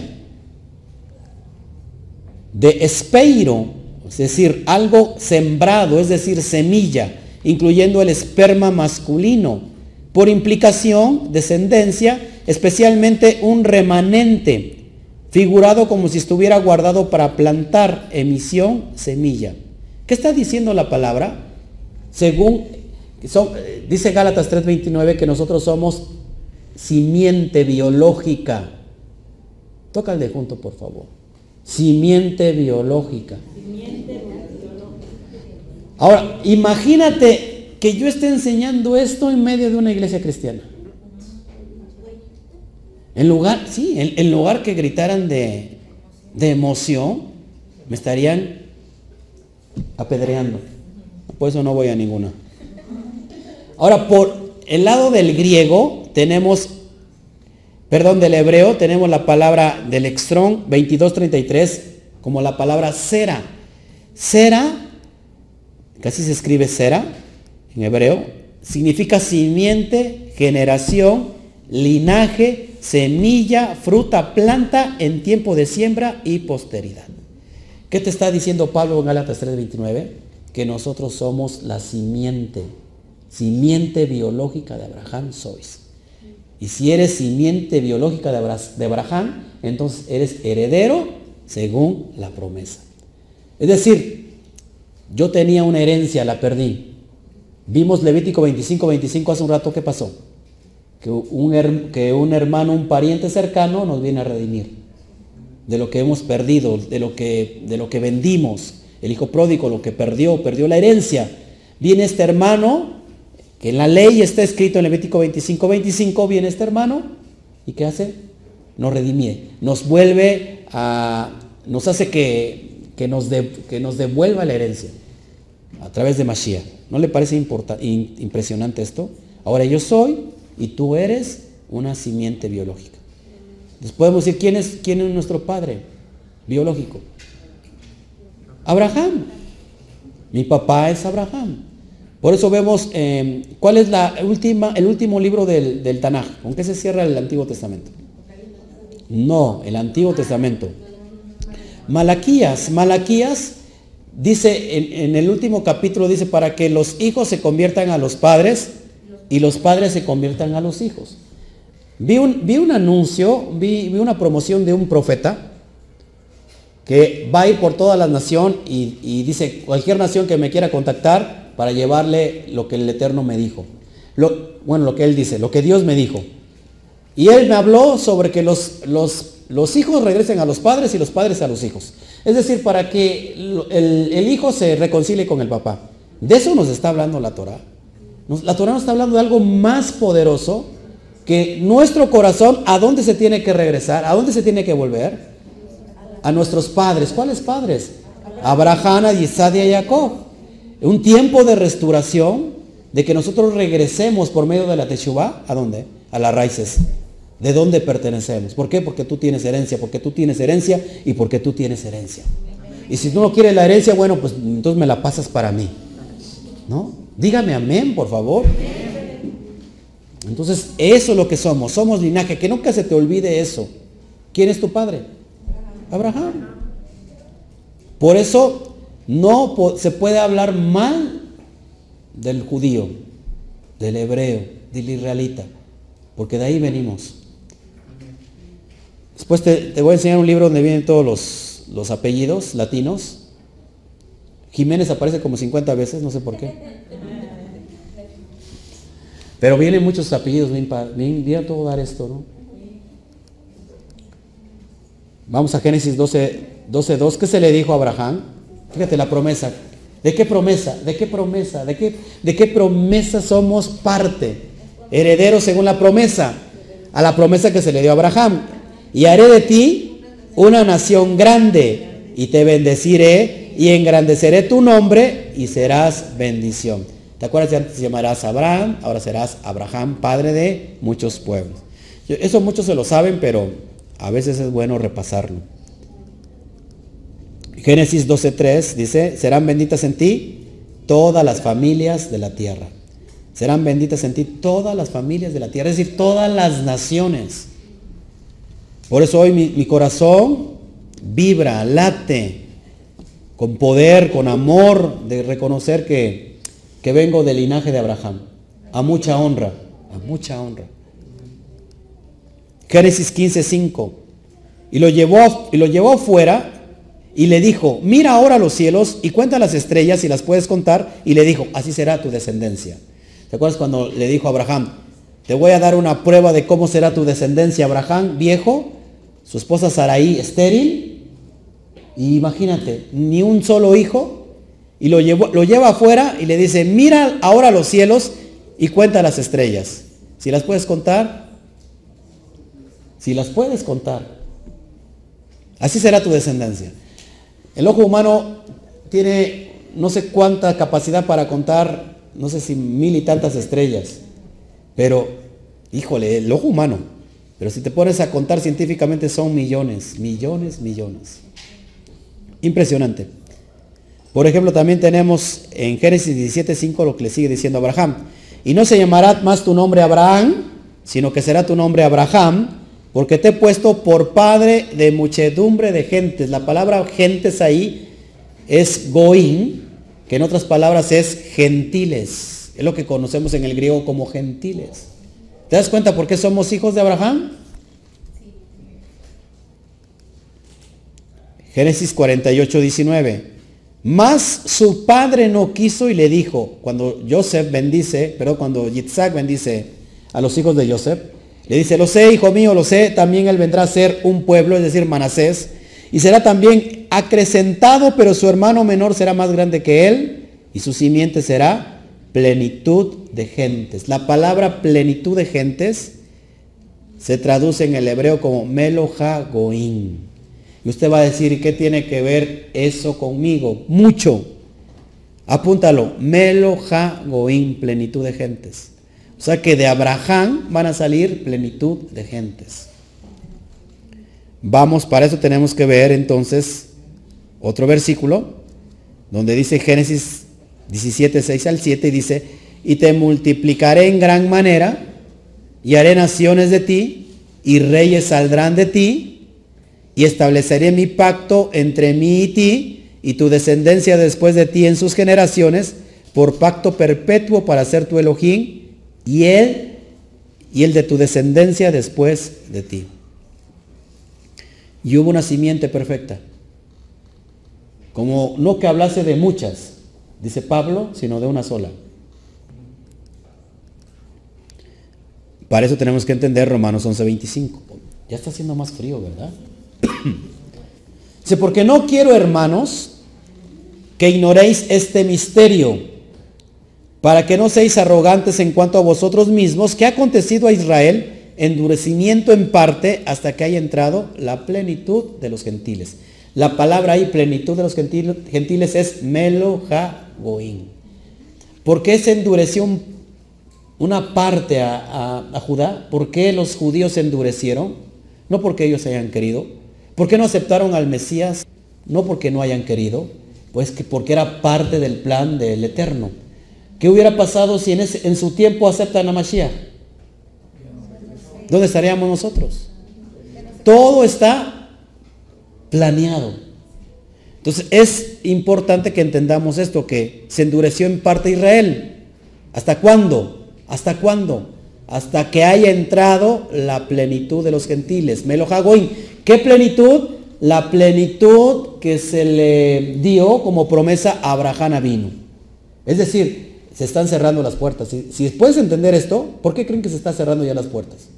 Speaker 1: de espeiro, es decir, algo sembrado, es decir, semilla, incluyendo el esperma masculino. Por implicación, descendencia, especialmente un remanente figurado como si estuviera guardado para plantar, emisión, semilla. ¿Qué está diciendo la palabra? Según, dice Gálatas 3:29 que nosotros somos simiente biológica. Tócale junto, por favor. Simiente biológica. Ahora, imagínate que yo esté enseñando esto en medio de una iglesia cristiana. En lugar, sí, en, lugar que gritaran de, emoción, me estarían apedreando. Por eso no voy a ninguna. Ahora, por el lado del griego tenemos, perdón, del hebreo tenemos la palabra del extrón 2233 como la palabra cera. Cera, casi se escribe cera en hebreo, significa simiente, generación, linaje, semilla, fruta, planta en tiempo de siembra y posteridad. ¿Qué te está diciendo Pablo en Gálatas 3:29? Que nosotros somos la simiente, simiente biológica de Abraham sois. Y si eres simiente biológica de Abraham, entonces eres heredero según la promesa. Es decir, yo tenía una herencia, la perdí. Vimos Levítico 25, 25 hace un rato, ¿qué pasó? que un, que un hermano, un pariente cercano nos viene a redimir de lo que hemos perdido, de lo que, de lo que vendimos. El hijo pródigo, lo que perdió, perdió la herencia. Viene este hermano, que en la ley está escrito en Levítico 25, 25, viene este hermano y ¿qué hace? Nos redimie, nos vuelve a, nos hace que, que, nos, que nos devuelva la herencia a través de Mashiach. ¿No le parece impresionante esto? Ahora yo soy y tú eres una simiente biológica. Entonces podemos decir, ¿quién es, quién es nuestro padre biológico? Abraham. Mi papá es Abraham. Por eso vemos, em, ¿cuál es la última, el último libro del, Tanaj? ¿Con qué se cierra el Antiguo Testamento? No, el Antiguo Testamento. Malaquías, Malaquías dice en, el último capítulo, dice, para que los hijos se conviertan a los padres y los padres se conviertan a los hijos. Vi un, vi un anuncio, vi, una promoción de un profeta que va a ir por toda la nación y, dice, cualquier nación que me quiera contactar para llevarle lo que el Eterno me dijo. Lo, bueno, lo que él dice, lo que Dios me dijo. Y él me habló sobre que los, los, los hijos regresen a los padres y los padres a los hijos. Es decir, para que el, el hijo se reconcilie con el papá. De eso nos está hablando la Torah. La Torah nos está hablando de algo más poderoso que nuestro corazón, ¿a dónde se tiene que regresar? ¿A dónde se tiene que volver? A nuestros padres. ¿Cuáles padres? Abraham, Isaac y Jacob. Un tiempo de restauración, de que nosotros regresemos por medio de la Teshuvah, ¿a dónde? A las raíces. ¿De dónde pertenecemos? ¿Por qué? Porque tú tienes herencia, porque tú tienes herencia y porque tú tienes herencia. Y si tú no quieres la herencia, bueno, pues entonces me la pasas para mí. ¿No? Dígame amén, por favor. Entonces, eso es lo que somos. Somos linaje. Que nunca se te olvide eso. ¿Quién es tu padre? Abraham. Por eso no se puede hablar mal del judío, del hebreo, del israelita. Porque de ahí venimos. Después te, voy a enseñar un libro donde vienen todos los, apellidos latinos. Jiménez aparece como 50 veces, no sé por qué. Pero vienen muchos apellidos, bien, bien todo dar esto, ¿no? Vamos a Génesis 12, 12, 2. ¿Qué se le dijo a Abraham? Fíjate la promesa. ¿De qué promesa? ¿De qué promesa? ¿De qué, de qué promesa somos parte? Herederos según la promesa. A la promesa que se le dio a Abraham. Y haré de ti una nación grande y te bendeciré y engrandeceré tu nombre y serás bendición. ¿Te acuerdas que antes te llamarás Abraham? Ahora serás Abraham, padre de muchos pueblos. Eso muchos se lo saben, pero a veces es bueno repasarlo. Génesis 12.3 dice, serán benditas en ti todas las familias de la tierra. Serán benditas en ti todas las familias de la tierra, es decir, todas las naciones. Por eso hoy mi, corazón vibra, late, con poder, con amor de reconocer que, que vengo del linaje de Abraham. A mucha honra, a mucha honra. Génesis 15.5. Y lo llevó, y lo llevó afuera y le dijo, mira ahora los cielos y cuenta las estrellas si las puedes contar. Y le dijo, así será tu descendencia. ¿Te acuerdas cuando le dijo a Abraham, te voy a dar una prueba de cómo será tu descendencia, Abraham, viejo, su esposa Saraí, estéril, y imagínate, ni un solo hijo, y lo, llevó, lo lleva afuera y le dice, mira ahora los cielos y cuenta las estrellas. Si las puedes contar, si las puedes contar, así será tu descendencia. El ojo humano tiene no sé cuánta capacidad para contar, no sé si mil y tantas estrellas, pero, híjole, el ojo humano. Pero si te pones a contar científicamente son millones, millones, millones. Impresionante. Por ejemplo, también tenemos en Génesis 17.5 lo que le sigue diciendo Abraham. Y no se llamará más tu nombre Abraham, sino que será tu nombre Abraham, porque te he puesto por padre de muchedumbre de gentes. La palabra gentes ahí es goín, que en otras palabras es gentiles. Es lo que conocemos en el griego como gentiles. ¿Te das cuenta por qué somos hijos de Abraham? Génesis 48, 19. Más su padre no quiso y le dijo, cuando Joseph bendice, pero cuando Yitzhak bendice a los hijos de Joseph, le dice, lo sé, hijo mío, lo sé, también él vendrá a ser un pueblo, es decir, Manasés, y será también acrecentado, pero su hermano menor será más grande que él, y su simiente será plenitud de gentes. La palabra plenitud de gentes se traduce en el hebreo como Meloja Goín. Y usted va a decir, ¿qué tiene que ver eso conmigo? Mucho. Apúntalo, Meloja Goín, plenitud de gentes. O sea que de Abraham van a salir plenitud de gentes. Vamos, para eso tenemos que ver entonces otro versículo, donde dice Génesis 17, 6 al 7, y dice, y te multiplicaré en gran manera, y haré naciones de ti, y reyes saldrán de ti, y estableceré mi pacto entre mí y ti, y tu descendencia después de ti en sus generaciones, por pacto perpetuo para ser tu Elohim, y él y el de tu descendencia después de ti. Y hubo una simiente perfecta. Como no que hablase de muchas, dice Pablo, sino de una sola. Para eso tenemos que entender Romanos 11:25. Ya está haciendo más frío, ¿verdad? Dice, porque no quiero, hermanos, que ignoréis este misterio para que no seáis arrogantes en cuanto a vosotros mismos, que ha acontecido a Israel endurecimiento en parte hasta que haya entrado la plenitud de los gentiles. La palabra ahí, plenitud de los gentiles, es Melojagoín. ¿Por qué se endureció una parte a, a, Judá? ¿Por qué los judíos se endurecieron? No porque ellos hayan querido. ¿Por qué no aceptaron al Mesías? No porque no hayan querido, pues que porque era parte del plan del Eterno. ¿Qué hubiera pasado si en, su tiempo aceptan a Mashiach? ¿Dónde estaríamos nosotros? Todo está planeado. Entonces es importante que entendamos esto, que se endureció en parte Israel. ¿Hasta cuándo? ¿Hasta cuándo? Hasta que haya entrado la plenitud de los gentiles. Melojagoin. ¿Qué plenitud? la plenitud que se le dio como promesa a Abraham vino. Es decir, se están cerrando las puertas. Si, puedes entender esto, ¿por qué creen que se están cerrando ya las puertas?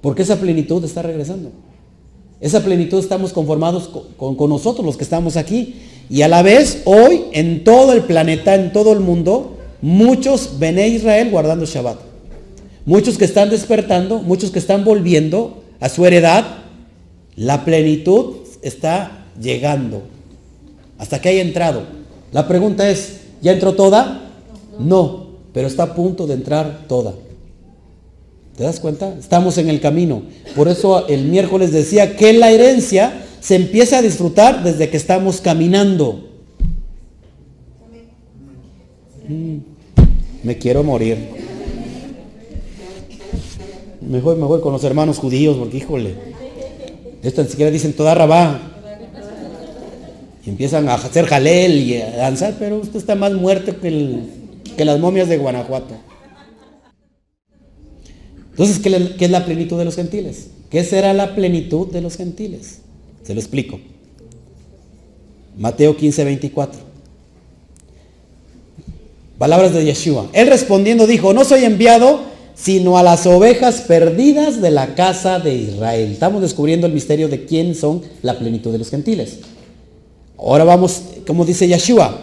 Speaker 1: Porque esa plenitud está regresando. Esa plenitud estamos conformados con, nosotros, los que estamos aquí. Y a la vez, hoy, en todo el planeta, en todo el mundo, muchos ven a Israel guardando Shabbat. Muchos que están despertando, muchos que están volviendo a su heredad. La plenitud está llegando. Hasta que haya entrado. La pregunta es, ¿ya entró toda? No, pero está a punto de entrar toda. ¿Te das cuenta? Estamos en el camino. Por eso el miércoles decía que la herencia se empieza a disfrutar desde que estamos caminando. Mm, me quiero morir. Mejor me voy con los hermanos judíos porque híjole. Esto ni siquiera dicen toda rabá. Y empiezan a hacer jalel y a danzar, pero usted está más muerto que, que las momias de Guanajuato. Entonces, ¿qué, es la plenitud de los gentiles? ¿Qué será la plenitud de los gentiles? Se lo explico. Mateo 15, 24. Palabras de Yeshua. Él respondiendo dijo, no soy enviado sino a las ovejas perdidas de la casa de Israel. Estamos descubriendo el misterio de quién son la plenitud de los gentiles. Ahora vamos, como dice Yeshua,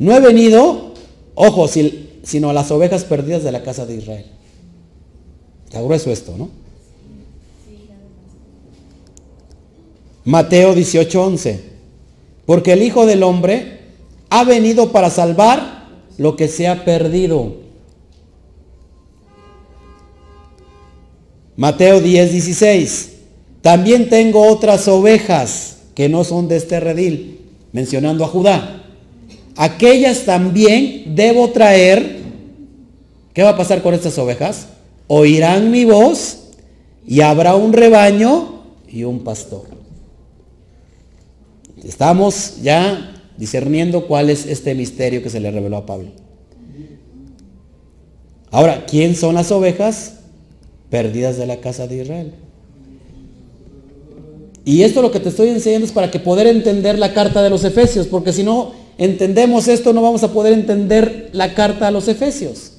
Speaker 1: no he venido, ojo, sino las ovejas perdidas de la casa de Israel. Está grueso esto, ¿no? Mateo 18:11. Porque el Hijo del Hombre ha venido para salvar lo que se ha perdido. Mateo 10:16. También tengo otras ovejas que no son de este redil, mencionando a Judá. Aquellas también debo traer. ¿Qué va a pasar con estas ovejas? oirán mi voz y habrá un rebaño y un pastor. Estamos ya discerniendo cuál es este misterio que se le reveló a Pablo. Ahora, ¿quién son las ovejas perdidas de la casa de Israel? Y esto lo que te estoy enseñando es para que poder entender la carta de los Efesios, porque si no entendemos esto no vamos a poder entender la carta a los Efesios.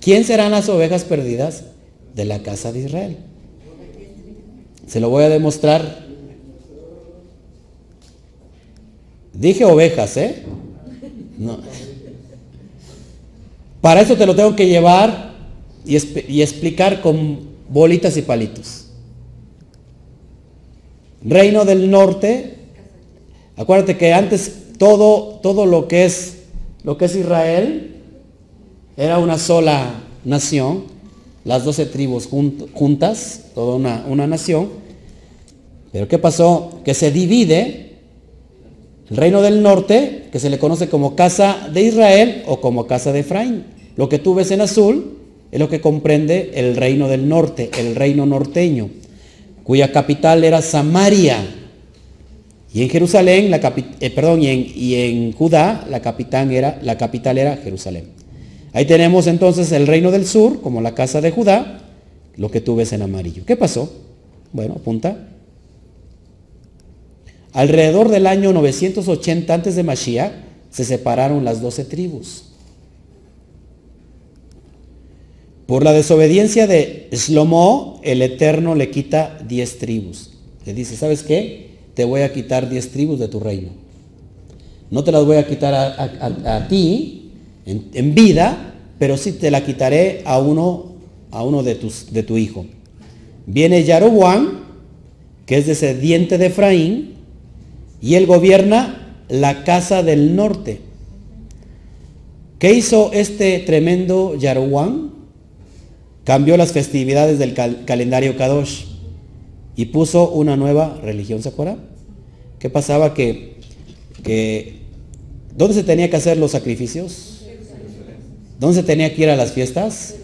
Speaker 1: ¿Quién serán las ovejas perdidas de la casa de Israel? Se lo voy a demostrar. Dije ovejas, ¿eh? No. Para eso te lo tengo que llevar y, y explicar con bolitas y palitos. Reino del norte. Acuérdate que antes todo, todo lo que es lo que es Israel era una sola nación, las doce tribus juntas, toda una, una nación. Pero ¿qué pasó? Que se divide el reino del norte, que se le conoce como casa de Israel o como casa de Efraín. Lo que tú ves en azul es lo que comprende el reino del norte, el reino norteño, cuya capital era Samaria. Y en Jerusalén, eh, perdón, y en, Judá la capital, era, la capital era Jerusalén. Ahí tenemos entonces el reino del sur, como la casa de Judá, lo que tú ves en amarillo. ¿Qué pasó? Bueno, apunta. Alrededor del año 980 antes de Mashiach se separaron las doce tribus. Por la desobediencia de Shlomo, el Eterno le quita diez tribus. Le dice, ¿sabes qué? Te voy a quitar diez tribus de tu reino. No te las voy a quitar a, ti, en, vida, pero sí te la quitaré a uno, a uno de, tus, de tu hijo. Viene Yaroboam, que es descendiente de Efraín, y él gobierna la casa del norte. ¿Qué hizo este tremendo Yaroboam? Cambió las festividades del calendario Kadosh y puso una nueva religión, ¿se acuerdan? ¿Qué pasaba? Que, que, ¿Dónde se tenía que hacer los sacrificios? ¿Dónde se tenía que ir a las fiestas?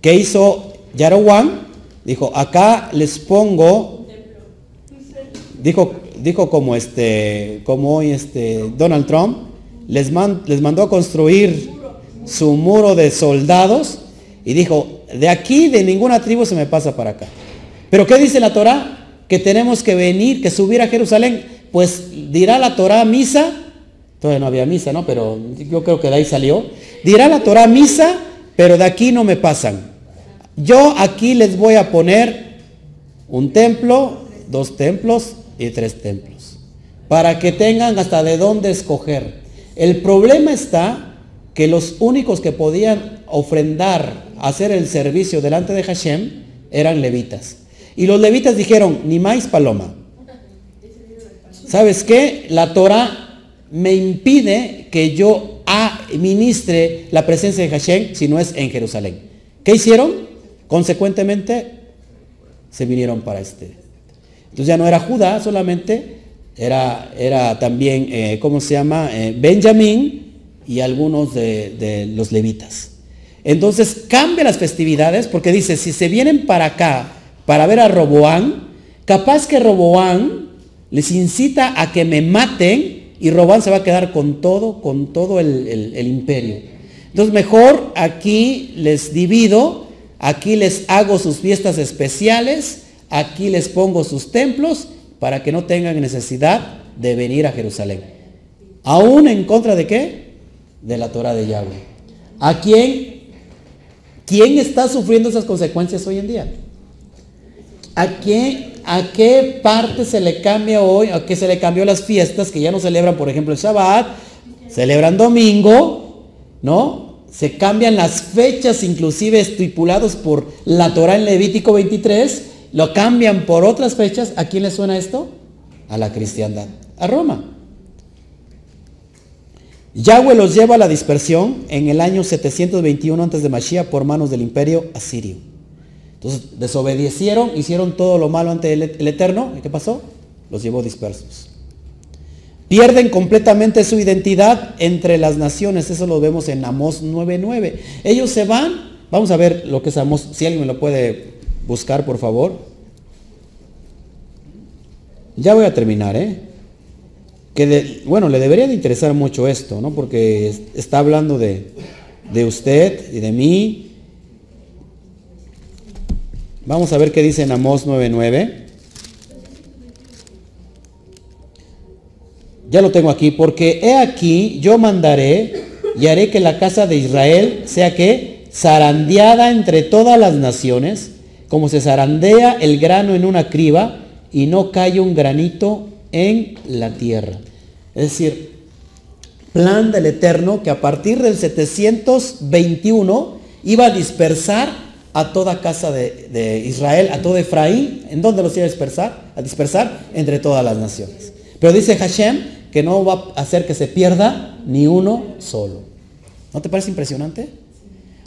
Speaker 1: ¿Qué hizo Yarowan? Dijo, acá les pongo, dijo, dijo como este, como hoy este Donald Trump, les, les mandó a construir su muro de soldados y dijo, de aquí de ninguna tribu se me pasa para acá. Pero ¿qué dice la Torah? que tenemos que venir, que subir a Jerusalén, pues dirá la Torah misa, todavía no había misa, ¿no? Pero yo creo que de ahí salió. Dirá la Torah misa, pero de aquí no me pasan. Yo aquí les voy a poner un templo, dos templos y tres templos, para que tengan hasta de dónde escoger. El problema está que los únicos que podían ofrendar, hacer el servicio delante de Hashem, eran levitas. Y los levitas dijeron, ni más paloma. ¿Sabes qué? La Torah me impide que yo administre la presencia de Hashem si no es en Jerusalén. ¿Qué hicieron? Consecuentemente, se vinieron para este. Entonces ya no era Judá solamente, era, era también, eh, ¿cómo se llama? Eh, Benjamín y algunos de, de los levitas. Entonces cambia las festividades porque dice, si se vienen para acá para ver a Roboán, capaz que Roboán les incita a que me maten y Roboán se va a quedar con todo, con todo el, el imperio. Entonces mejor aquí les divido Aquí les hago sus fiestas especiales, aquí les pongo sus templos para que no tengan necesidad de venir a Jerusalén. ¿Aún en contra de qué? De la Torah de Yahweh. ¿A quién? ¿Quién está sufriendo esas consecuencias hoy en día? ¿A qué, ¿A qué parte se le cambia hoy? ¿A qué se le cambió las fiestas que ya no celebran, por ejemplo, el Shabbat? Celebran domingo, ¿no? se cambian las fechas inclusive estipulados por la Torah en Levítico 23, lo cambian por otras fechas. ¿A quién le suena esto? A la cristiandad, a Roma. Yahweh los lleva a la dispersión en el año 721 antes de Mashiach por manos del imperio asirio. Entonces desobedecieron, hicieron todo lo malo ante el, Eterno. ¿Y qué pasó? Los llevó dispersos. Pierden completamente su identidad entre las naciones. Eso lo vemos en Amós 9.9. Ellos se van. Vamos a ver lo que es Amós. Si alguien me lo puede buscar, por favor. Ya voy a terminar, ¿eh? Que bueno, le debería de interesar mucho esto, ¿no? Porque está hablando de, de usted y de mí. Vamos a ver qué dice en Amós 9.9. Ya lo tengo aquí, porque he aquí yo mandaré y haré que la casa de Israel sea que zarandeada entre todas las naciones, como se zarandea el grano en una criba y no cae un granito en la tierra. Es decir, plan del Eterno que a partir del 721 iba a dispersar a toda casa de, Israel, a todo Efraín. ¿En dónde los iba a dispersar? A dispersar entre todas las naciones. Pero dice Hashem que no va a hacer que se pierda ni uno solo. ¿No te parece impresionante?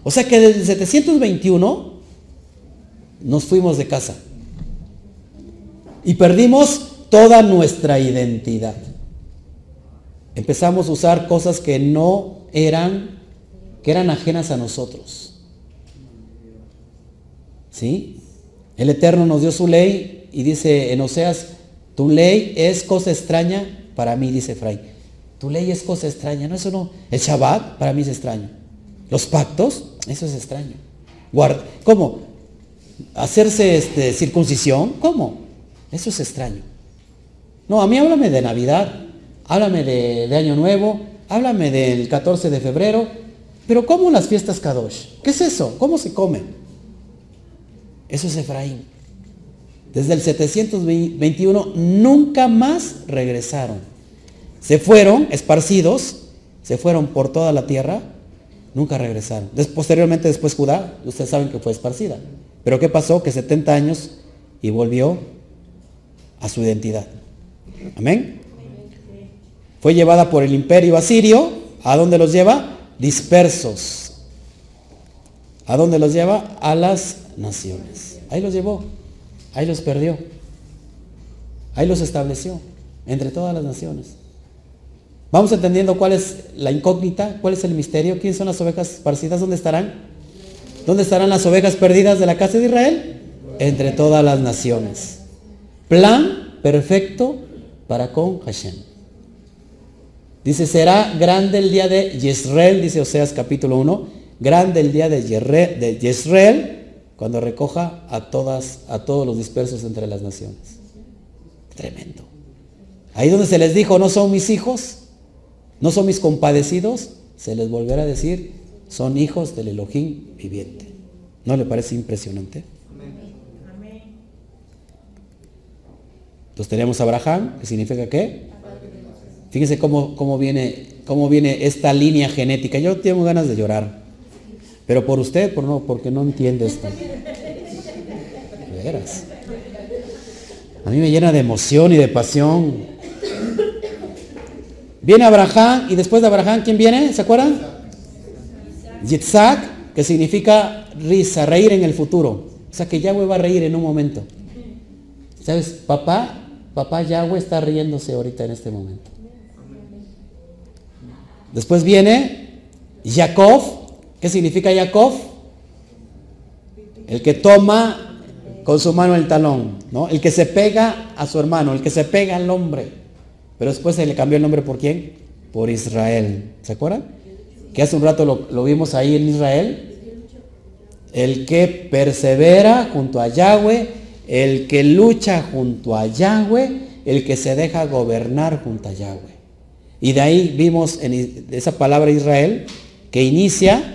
Speaker 1: O sea que desde 721 nos fuimos de casa y perdimos toda nuestra identidad. Empezamos a usar cosas que no eran, que eran ajenas a nosotros. ¿Sí? El Eterno nos dio su ley y dice en Oseas, tu ley es cosa extraña para mí, dice Fray. Tu ley es cosa extraña, ¿no? Eso no. El Shabbat para mí es extraño. Los pactos, eso es extraño. ¿Cómo? ¿Hacerse este, circuncisión? ¿Cómo? Eso es extraño. No, a mí háblame de Navidad, háblame de, de Año Nuevo, háblame del 14 de febrero, pero ¿cómo las fiestas Kadosh? ¿Qué es eso? ¿Cómo se come? Eso es Efraín. Desde el 721 nunca más regresaron. Se fueron esparcidos, se fueron por toda la tierra, nunca regresaron. posteriormente después Judá, ustedes saben que fue esparcida. Pero ¿qué pasó? Que 70 años y volvió a su identidad. Amén. Fue llevada por el imperio asirio. ¿A dónde los lleva? Dispersos. ¿A dónde los lleva? A las naciones. Ahí los llevó. Ahí los perdió. Ahí los estableció entre todas las naciones. Vamos entendiendo cuál es la incógnita, cuál es el misterio, quiénes son las ovejas esparcidas, dónde estarán. ¿Dónde estarán las ovejas perdidas de la casa de Israel? Entre todas las naciones. Plan perfecto para con Hashem. Dice, será grande el día de Yisrael, dice Oseas capítulo 1, grande el día de Yisrael cuando recoja a todas, a todos los dispersos entre las naciones. Tremendo. Ahí donde se les dijo, no son mis hijos, no son mis compadecidos, se les volverá a decir, son hijos del Elohim viviente. ¿No le parece impresionante? Entonces tenemos a Abraham, que significa qué? Fíjense cómo, cómo, viene, cómo viene esta línea genética. Yo tengo ganas de llorar. Pero por usted, por no, porque no entiende esto. Veras. A mí me llena de emoción y de pasión. Viene Abraham y después de Abraham, ¿quién viene? ¿Se acuerdan? Yitzhak, que significa risa, reír en el futuro. O sea que Yahweh va a reír en un momento. ¿Sabes? Papá, papá Yahweh está riéndose ahorita en este momento. Después viene Jacob. ¿Qué significa Jacob? El que toma con su mano el talón, ¿no? El que se pega a su hermano, el que se pega al hombre. Pero después se le cambió el nombre por quién? Por Israel. ¿Se acuerdan? Que hace un rato lo, vimos ahí en Israel. El que persevera junto a Yahweh, el que lucha junto a Yahweh, el que se deja gobernar junto a Yahweh. Y de ahí vimos en esa palabra Israel que inicia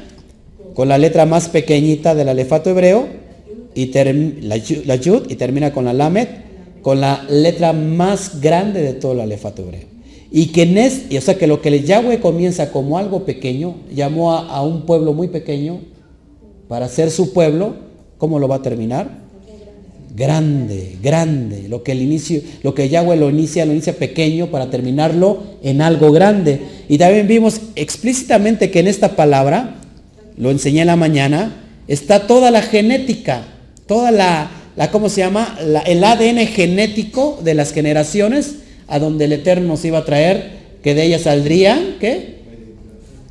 Speaker 1: con la letra más pequeñita del alefato hebreo y la, yud y termina con la lamet con la letra más grande de todo el alefato hebreo. Y que en es, o sea que lo que Yahweh comienza como algo pequeño, llamó a, un pueblo muy pequeño para ser su pueblo, ¿cómo lo va a terminar? Grande, grande. Lo que el inicio, lo que Yahweh lo inicia, lo inicia pequeño para terminarlo en algo grande. Y también vimos explícitamente que en esta palabra, lo enseñé en la mañana, está toda la genética, toda la, la ¿cómo se llama? el ADN genético de las generaciones a donde el Eterno nos iba a traer, que de ellas saldrían, ¿qué?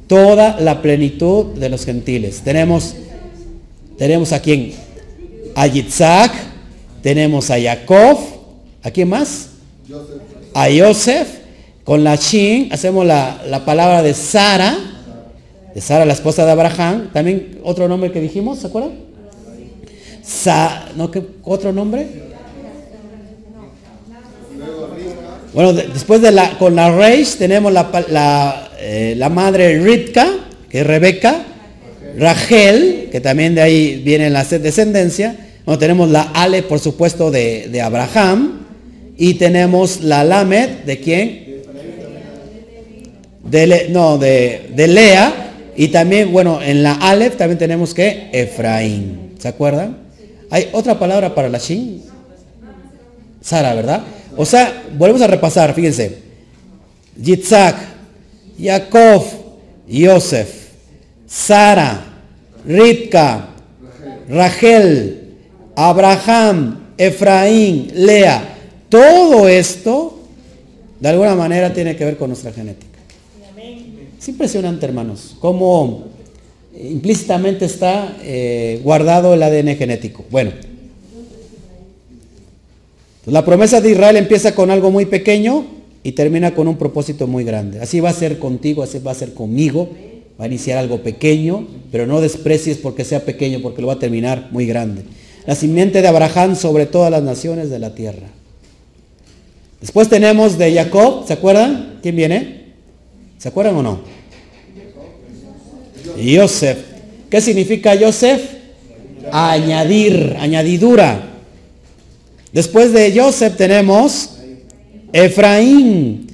Speaker 1: Toda la plenitud de los gentiles. Tenemos, tenemos a quién? A Yitzhak, tenemos a Jacob, ¿a quién más? A Yosef, con la Shin, hacemos la, la palabra de Sara, Sara, la esposa de Abraham, también otro nombre que dijimos, ¿se acuerdan? ¿no? ¿qué, ¿Otro nombre? Bueno, después de la, con la Reish tenemos la, eh, la, madre Ritka, que es Rebeca, Rachel, que también de ahí viene la descendencia. Bueno, tenemos la Ale, por supuesto, de, de Abraham. Y tenemos la Lamed, ¿de quién? De, no, de, de Lea. Y también, bueno, en la Aleph también tenemos que Efraín. ¿Se acuerdan? Hay otra palabra para la Shin. Sara, ¿verdad? O sea, volvemos a repasar, fíjense. Yitzhak, Jacob, Yosef, Sara, Ripka, Rachel, Abraham, Efraín, Lea. Todo esto, de alguna manera, tiene que ver con nuestra genética. Es impresionante, hermanos, cómo implícitamente está eh, guardado el ADN genético. Bueno, la promesa de Israel empieza con algo muy pequeño y termina con un propósito muy grande. Así va a ser contigo, así va a ser conmigo. Va a iniciar algo pequeño, pero no desprecies porque sea pequeño, porque lo va a terminar muy grande. La simiente de Abraham sobre todas las naciones de la tierra. Después tenemos de Jacob, ¿se acuerdan? ¿Quién viene? ¿Se acuerdan o no? Yosef. ¿Qué significa Yosef? Añadir, añadidura. Después de Yosef tenemos Efraín,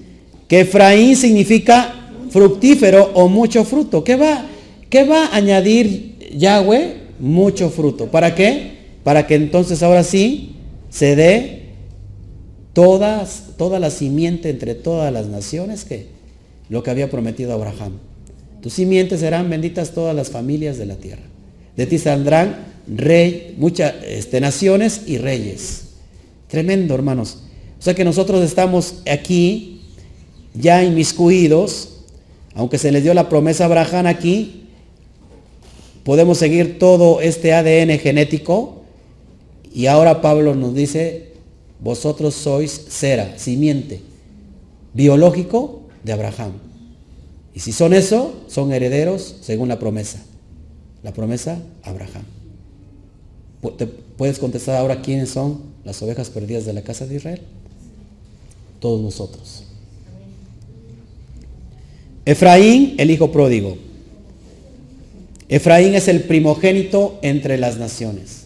Speaker 1: que Efraín significa fructífero o mucho fruto. ¿Qué va, qué va a añadir Yahweh? Mucho fruto. ¿Para qué? Para que entonces ahora sí se dé toda la simiente entre todas las naciones que lo que había prometido Abraham. Tus simientes serán benditas todas las familias de la tierra. De ti saldrán rey, muchas este, naciones y reyes. Tremendo, hermanos. O sea que nosotros estamos aquí ya inmiscuidos, aunque se les dio la promesa a Abraham aquí, podemos seguir todo este ADN genético y ahora Pablo nos dice, vosotros sois cera, simiente, biológico de Abraham. Y si son eso, son herederos según la promesa. La promesa, Abraham. ¿Te puedes contestar ahora quiénes son las ovejas perdidas de la casa de Israel? todos nosotros. Efraín, el hijo pródigo. Efraín es el primogénito entre las naciones.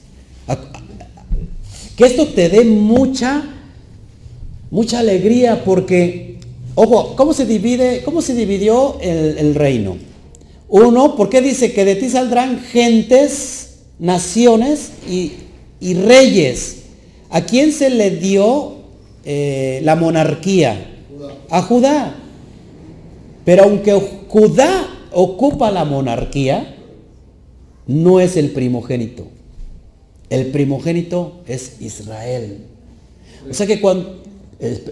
Speaker 1: Que esto te dé mucha, mucha alegría porque, ojo, ¿cómo se divide, cómo se dividió el, el reino? Uno, porque dice que de ti saldrán gentes, naciones y, y reyes. ¿A quién se le dio eh, la monarquía? A Judá. Pero aunque Judá ocupa la monarquía, no es el primogénito. El primogénito es Israel. O sea que cuando,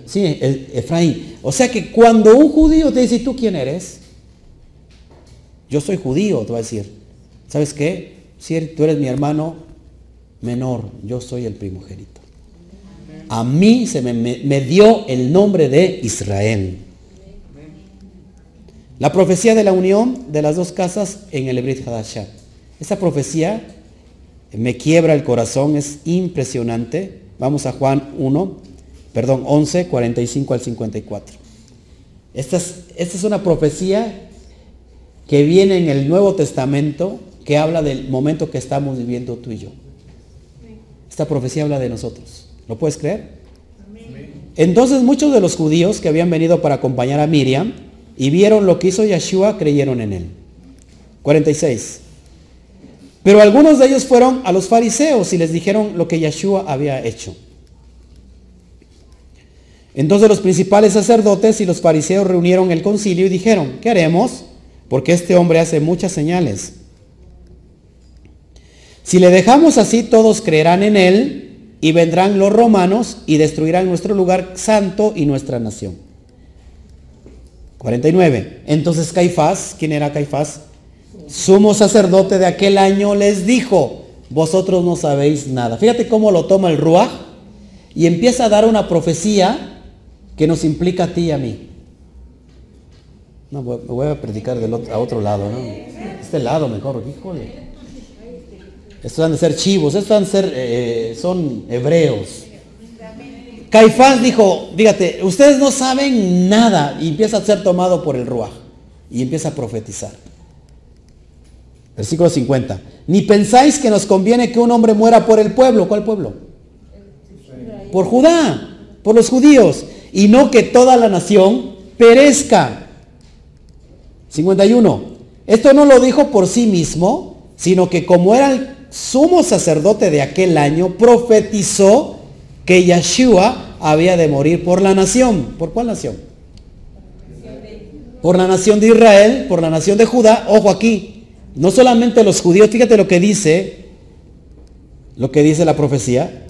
Speaker 1: sí, Efraín. O sea que cuando un judío te dice, ¿tú quién eres? Yo soy judío, te va a decir. ¿Sabes qué? Si tú eres mi hermano menor, yo soy el primogénito. A mí se me, dio el nombre de Israel. La profecía de la unión de las dos casas en el Hebrit Hadashah. Esa profecía me quiebra el corazón, es impresionante. Vamos a Juan 1, perdón, 11, 45 al 54. Esta es, esta es una profecía que viene en el Nuevo Testamento que habla del momento que estamos viviendo tú y yo. Esta profecía habla de nosotros. ¿Lo puedes creer? Entonces muchos de los judíos que habían venido para acompañar a Miriam y vieron lo que hizo Yeshua, creyeron en él. 46. Pero algunos de ellos fueron a los fariseos y les dijeron lo que Yeshua había hecho. Entonces los principales sacerdotes y los fariseos reunieron el concilio y dijeron, ¿qué haremos? Porque este hombre hace muchas señales. Si le dejamos así, todos creerán en él y vendrán los romanos y destruirán nuestro lugar santo y nuestra nación. 49. Entonces Caifás, ¿quién era Caifás? sumo sacerdote de aquel año les dijo, vosotros no sabéis nada. Fíjate cómo lo toma el Ruach y empieza a dar una profecía que nos implica a ti y a mí. No, me voy a predicar del a otro lado, ¿no? Este lado mejor, híjole. Estos han de ser chivos, estos han de ser, eh, son hebreos. Caifás dijo, fíjate, ustedes no saben nada y empieza a ser tomado por el Ruach y empieza a profetizar. Versículo 50. Ni pensáis que nos conviene que un hombre muera por el pueblo. ¿Cuál pueblo? Por Judá, por los judíos. Y no que toda la nación perezca. 51. Esto no lo dijo por sí mismo, sino que como era el sumo sacerdote de aquel año, profetizó que Yeshua había de morir por la nación. ¿Por cuál nación? Por la nación de Israel, por la nación de Judá. Ojo aquí, no solamente los judíos, fíjate lo que dice, lo que dice la profecía,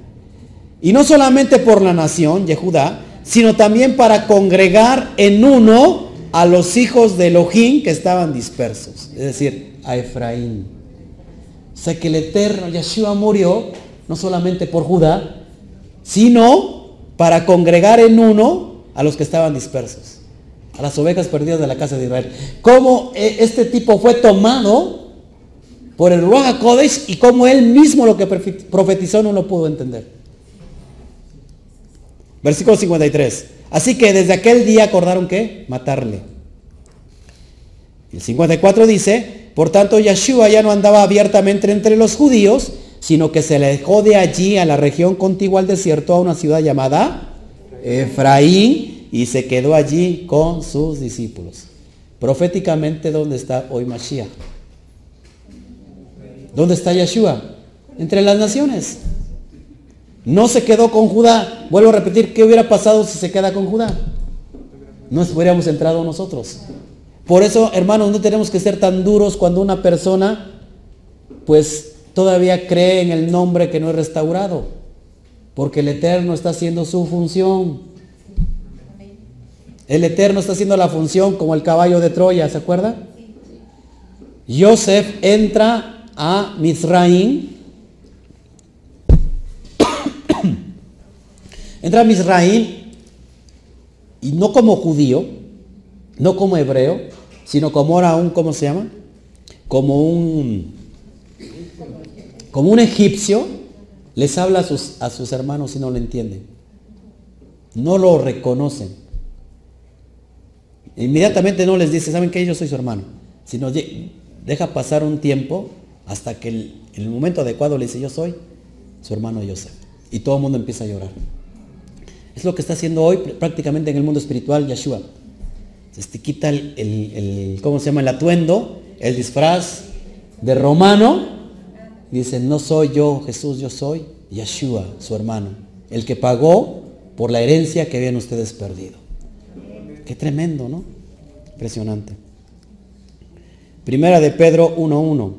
Speaker 1: y no solamente por la nación de Judá, sino también para congregar en uno a los hijos de Elohim que estaban dispersos, es decir, a Efraín. O sea que el eterno Yeshua murió no solamente por Judá, sino para congregar en uno a los que estaban dispersos a las ovejas perdidas de la casa de Israel. Cómo eh, este tipo fue tomado por el Ruach Kodesh y cómo él mismo lo que profetizó no lo pudo entender. Versículo 53. Así que desde aquel día acordaron que matarle. El 54 dice, por tanto Yeshua ya no andaba abiertamente entre los judíos, sino que se le dejó de allí a la región contigua al desierto a una ciudad llamada Efraín y se quedó allí con sus discípulos. Proféticamente, ¿dónde está hoy Mashiach? ¿Dónde está Yeshua? Entre las naciones. No se quedó con Judá. Vuelvo a repetir, ¿qué hubiera pasado si se queda con Judá? No hubiéramos entrado nosotros. Por eso, hermanos, no tenemos que ser tan duros cuando una persona, pues, todavía cree en el nombre que no es restaurado. Porque el Eterno está haciendo su función. El Eterno está haciendo la función como el caballo de Troya, ¿se acuerda? Joseph entra a Mizraim. Entra a Mizraim y no como judío, no como hebreo, sino como ahora un, ¿cómo se llama? Como un, como un egipcio, les habla a sus, a sus hermanos y no lo entienden. no lo reconocen. Inmediatamente no les dice, ¿saben qué? Yo soy su hermano. Sino deja pasar un tiempo hasta que en el momento adecuado le dice, yo soy su hermano Joseph. Y todo el mundo empieza a llorar. Es lo que está haciendo hoy prácticamente en el mundo espiritual Yeshua. Se quita el, el, ¿cómo se llama? El atuendo, el disfraz de romano. Y dice, no soy yo Jesús, yo soy Yeshua, su hermano. El que pagó por la herencia que habían ustedes perdido. Qué tremendo, ¿no? Impresionante. Primera de Pedro 1.1.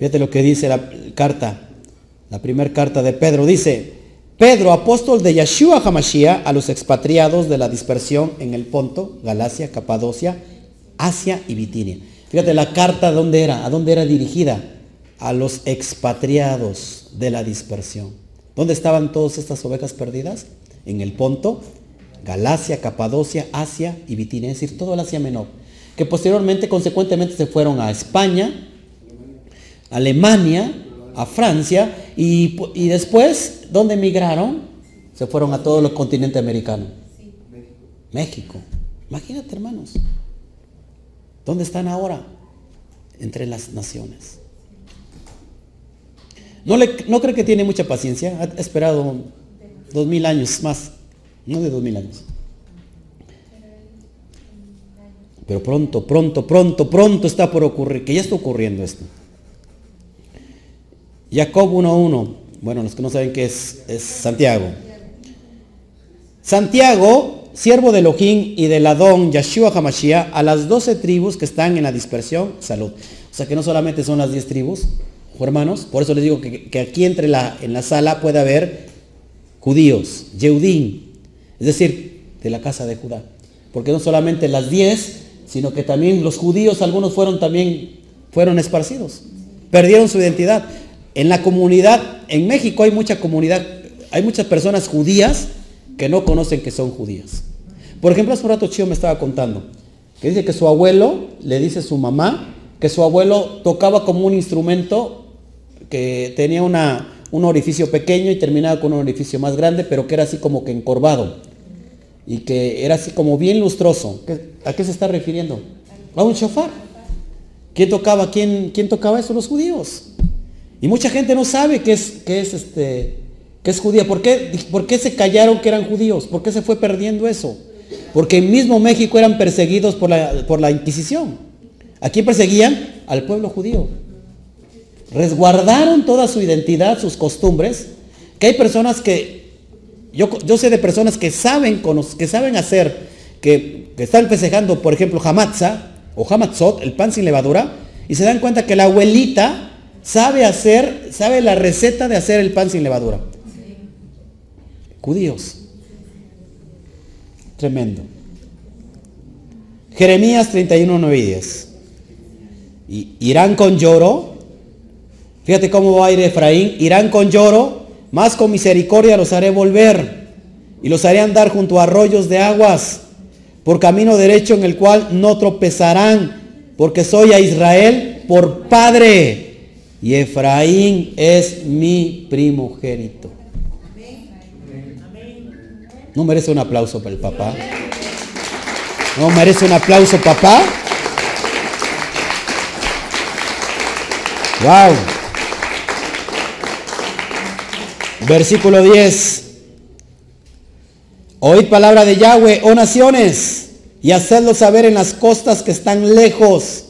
Speaker 1: Fíjate lo que dice la carta, la primera carta de Pedro. Dice, Pedro, apóstol de Yeshua Hamashiach, a los expatriados de la dispersión en el Ponto, Galacia, Capadocia, Asia y Bitinia. Fíjate la carta, ¿dónde era? ¿A dónde era dirigida? A los expatriados de la dispersión. ¿Dónde estaban todas estas ovejas perdidas? En el Ponto, Galacia, Capadocia, Asia y Bitinia, es decir, todo el Asia Menor. Que posteriormente, consecuentemente, se fueron a España, Alemania, a Francia y, después, ¿dónde emigraron? Se fueron a todo el continente americano. México. Imagínate, hermanos. ¿Dónde están ahora? Entre las naciones. ¿No, le, ¿No cree que tiene mucha paciencia? Ha esperado dos mil años más. No de dos mil años. Pero pronto, pronto, pronto, pronto está por ocurrir, que ya está ocurriendo esto. Jacob 1.1. Bueno, los que no saben qué es, es Santiago. Santiago, siervo de Elohim y del Adón, Yeshua Hamashiach, a las doce tribus que están en la dispersión, salud. O sea que no solamente son las diez tribus, hermanos, por eso les digo que, aquí entre la, en la sala puede haber judíos, Yeudín, es decir, de la casa de Judá. Porque no solamente las diez, sino que también los judíos, algunos fueron también, fueron esparcidos, perdieron su identidad. En la comunidad, en México hay mucha comunidad, hay muchas personas judías que no conocen que son judías. Por ejemplo, hace un rato Chío me estaba contando, que dice que su abuelo, le dice a su mamá, que su abuelo tocaba como un instrumento que tenía una, un orificio pequeño y terminaba con un orificio más grande, pero que era así como que encorvado. Y que era así como bien lustroso. ¿A qué se está refiriendo? A un shofar. ¿Quién tocaba? ¿Quién, quién tocaba eso? Los judíos. Y mucha gente no sabe qué es, es, este, es judía. ¿Por qué, ¿Por qué se callaron que eran judíos? ¿Por qué se fue perdiendo eso? Porque en mismo México eran perseguidos por la, por la Inquisición. ¿A quién perseguían? Al pueblo judío resguardaron toda su identidad, sus costumbres, que hay personas que, yo, yo sé de personas que saben, que saben hacer, que, están festejando, por ejemplo, hamatza o hamatzot, el pan sin levadura, y se dan cuenta que la abuelita sabe hacer, sabe la receta de hacer el pan sin levadura. Judíos. Tremendo. Jeremías 31, 9 y 10. Y irán con lloro Fíjate cómo va a ir Efraín. Irán con lloro, más con misericordia los haré volver. Y los haré andar junto a arroyos de aguas, por camino derecho en el cual no tropezarán, porque soy a Israel por padre. Y Efraín es mi primogénito. ¿No merece un aplauso para el papá? ¿No merece un aplauso papá? Wow. Versículo 10. Oíd palabra de Yahweh, oh naciones, y hacedlo saber en las costas que están lejos.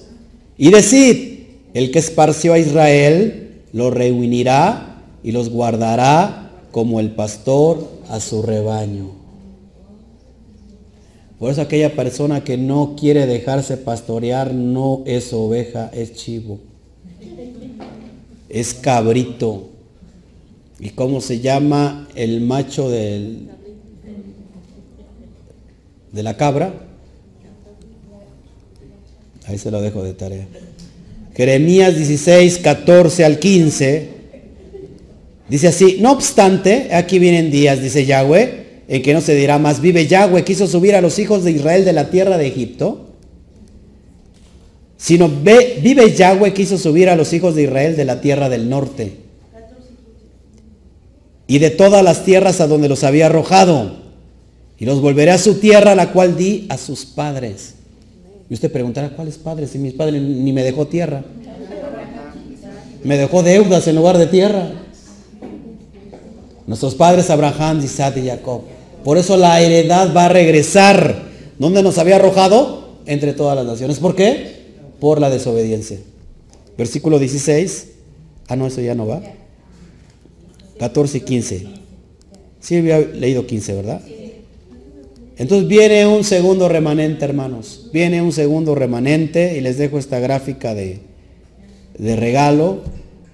Speaker 1: Y decid, el que esparció a Israel, lo reunirá y los guardará como el pastor a su rebaño. Por eso aquella persona que no quiere dejarse pastorear no es oveja, es chivo. Es cabrito. ¿Y cómo se llama el macho de la cabra? Ahí se lo dejo de tarea. Jeremías 16, 14 al 15. Dice así, no obstante, aquí vienen días, dice Yahweh, en que no se dirá más, vive Yahweh, quiso subir a los hijos de Israel de la tierra de Egipto, sino ve, vive Yahweh, quiso subir a los hijos de Israel de la tierra del norte y de todas las tierras a donde los había arrojado. Y los volveré a su tierra, la cual di a sus padres. Y usted preguntará, ¿cuáles padres? Si mis padres ni me dejó tierra. Me dejó deudas en lugar de tierra. Nuestros padres Abraham, Isaac y Jacob. Por eso la heredad va a regresar. ¿Dónde nos había arrojado? Entre todas las naciones. ¿Por qué? Por la desobediencia. Versículo 16. Ah, no, eso ya no va. 14 y 15. Sí había leído 15, ¿verdad? Entonces viene un segundo remanente, hermanos. Viene un segundo remanente y les dejo esta gráfica de, de regalo,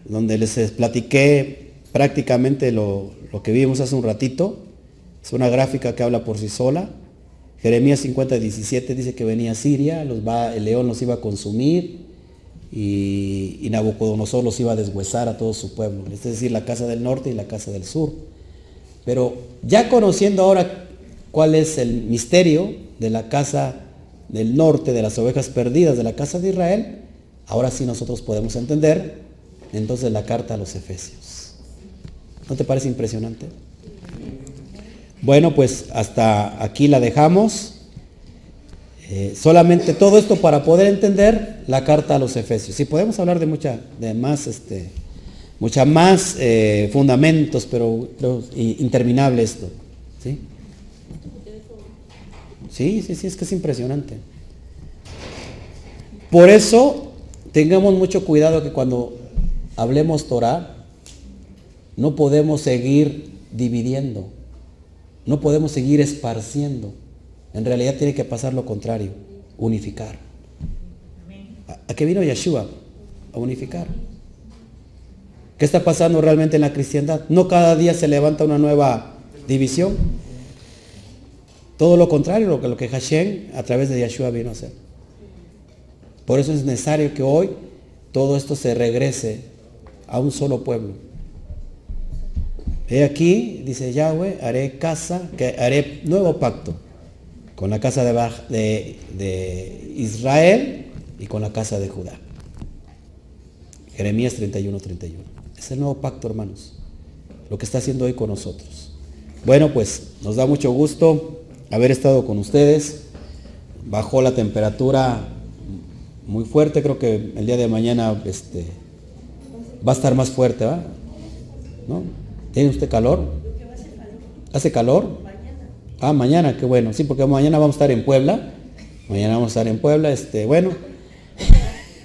Speaker 1: donde les platiqué prácticamente lo, lo, que vimos hace un ratito. Es una gráfica que habla por sí sola. Jeremías 50, 17 dice que venía Siria, el león los iba a consumir y, y Nabucodonosor los iba a deshuesar a todo su pueblo, es decir, la casa del norte y la casa del sur. Pero ya conociendo ahora cuál es el misterio de la casa del norte, de las ovejas perdidas de la casa de Israel, ahora sí nosotros podemos entender entonces la carta a los Efesios. ¿No te parece impresionante? Bueno, pues hasta aquí la dejamos. Eh, solamente todo esto para poder entender la carta a los Efesios. Si podemos hablar de mucha, de más, este, mucha más eh, fundamentos, pero, pero interminable esto. ¿sí? Sí, sí, sí, es que es impresionante. Por eso tengamos mucho cuidado que cuando hablemos Torah, no podemos seguir dividiendo, no podemos seguir esparciendo. En realidad tiene que pasar lo contrario, unificar. ¿A, qué vino Yeshua? A unificar. ¿Qué está pasando realmente en la cristiandad? No cada día se levanta una nueva división. Todo lo contrario, lo que, lo que Hashem a través de Yeshua vino a hacer. Por eso es necesario que hoy todo esto se regrese a un solo pueblo. He aquí, dice Yahweh, haré casa, que haré nuevo pacto con la casa de, de, Israel y con la casa de Judá. Jeremías 31, 31. Es el nuevo pacto, hermanos. Lo que está haciendo hoy con nosotros. Bueno, pues nos da mucho gusto haber estado con ustedes. Bajó la temperatura muy fuerte. Creo que el día de mañana este, va a estar más fuerte, ¿va? ¿No? ¿Tiene usted calor? ¿Hace calor? Ah, mañana, qué bueno. Sí, porque mañana vamos a estar en Puebla. Mañana vamos a estar en Puebla. Este, bueno.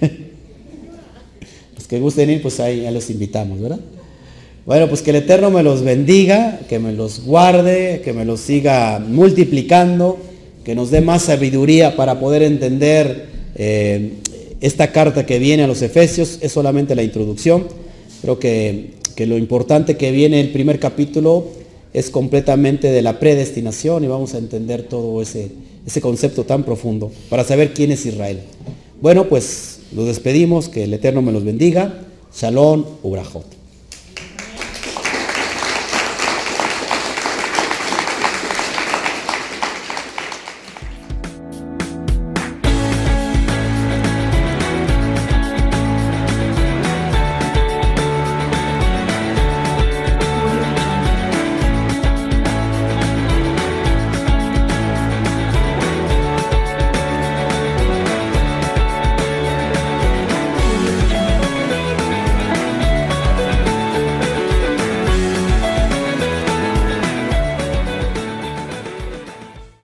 Speaker 1: los que gusten ir, pues ahí ya los invitamos, ¿verdad? Bueno, pues que el Eterno me los bendiga, que me los guarde, que me los siga multiplicando, que nos dé más sabiduría para poder entender eh, esta carta que viene a los Efesios. Es solamente la introducción. Creo que, que lo importante que viene el primer capítulo es completamente de la predestinación y vamos a entender todo ese, ese concepto tan profundo para saber quién es Israel. Bueno, pues los despedimos, que el Eterno me los bendiga. Shalom, Ubrajot.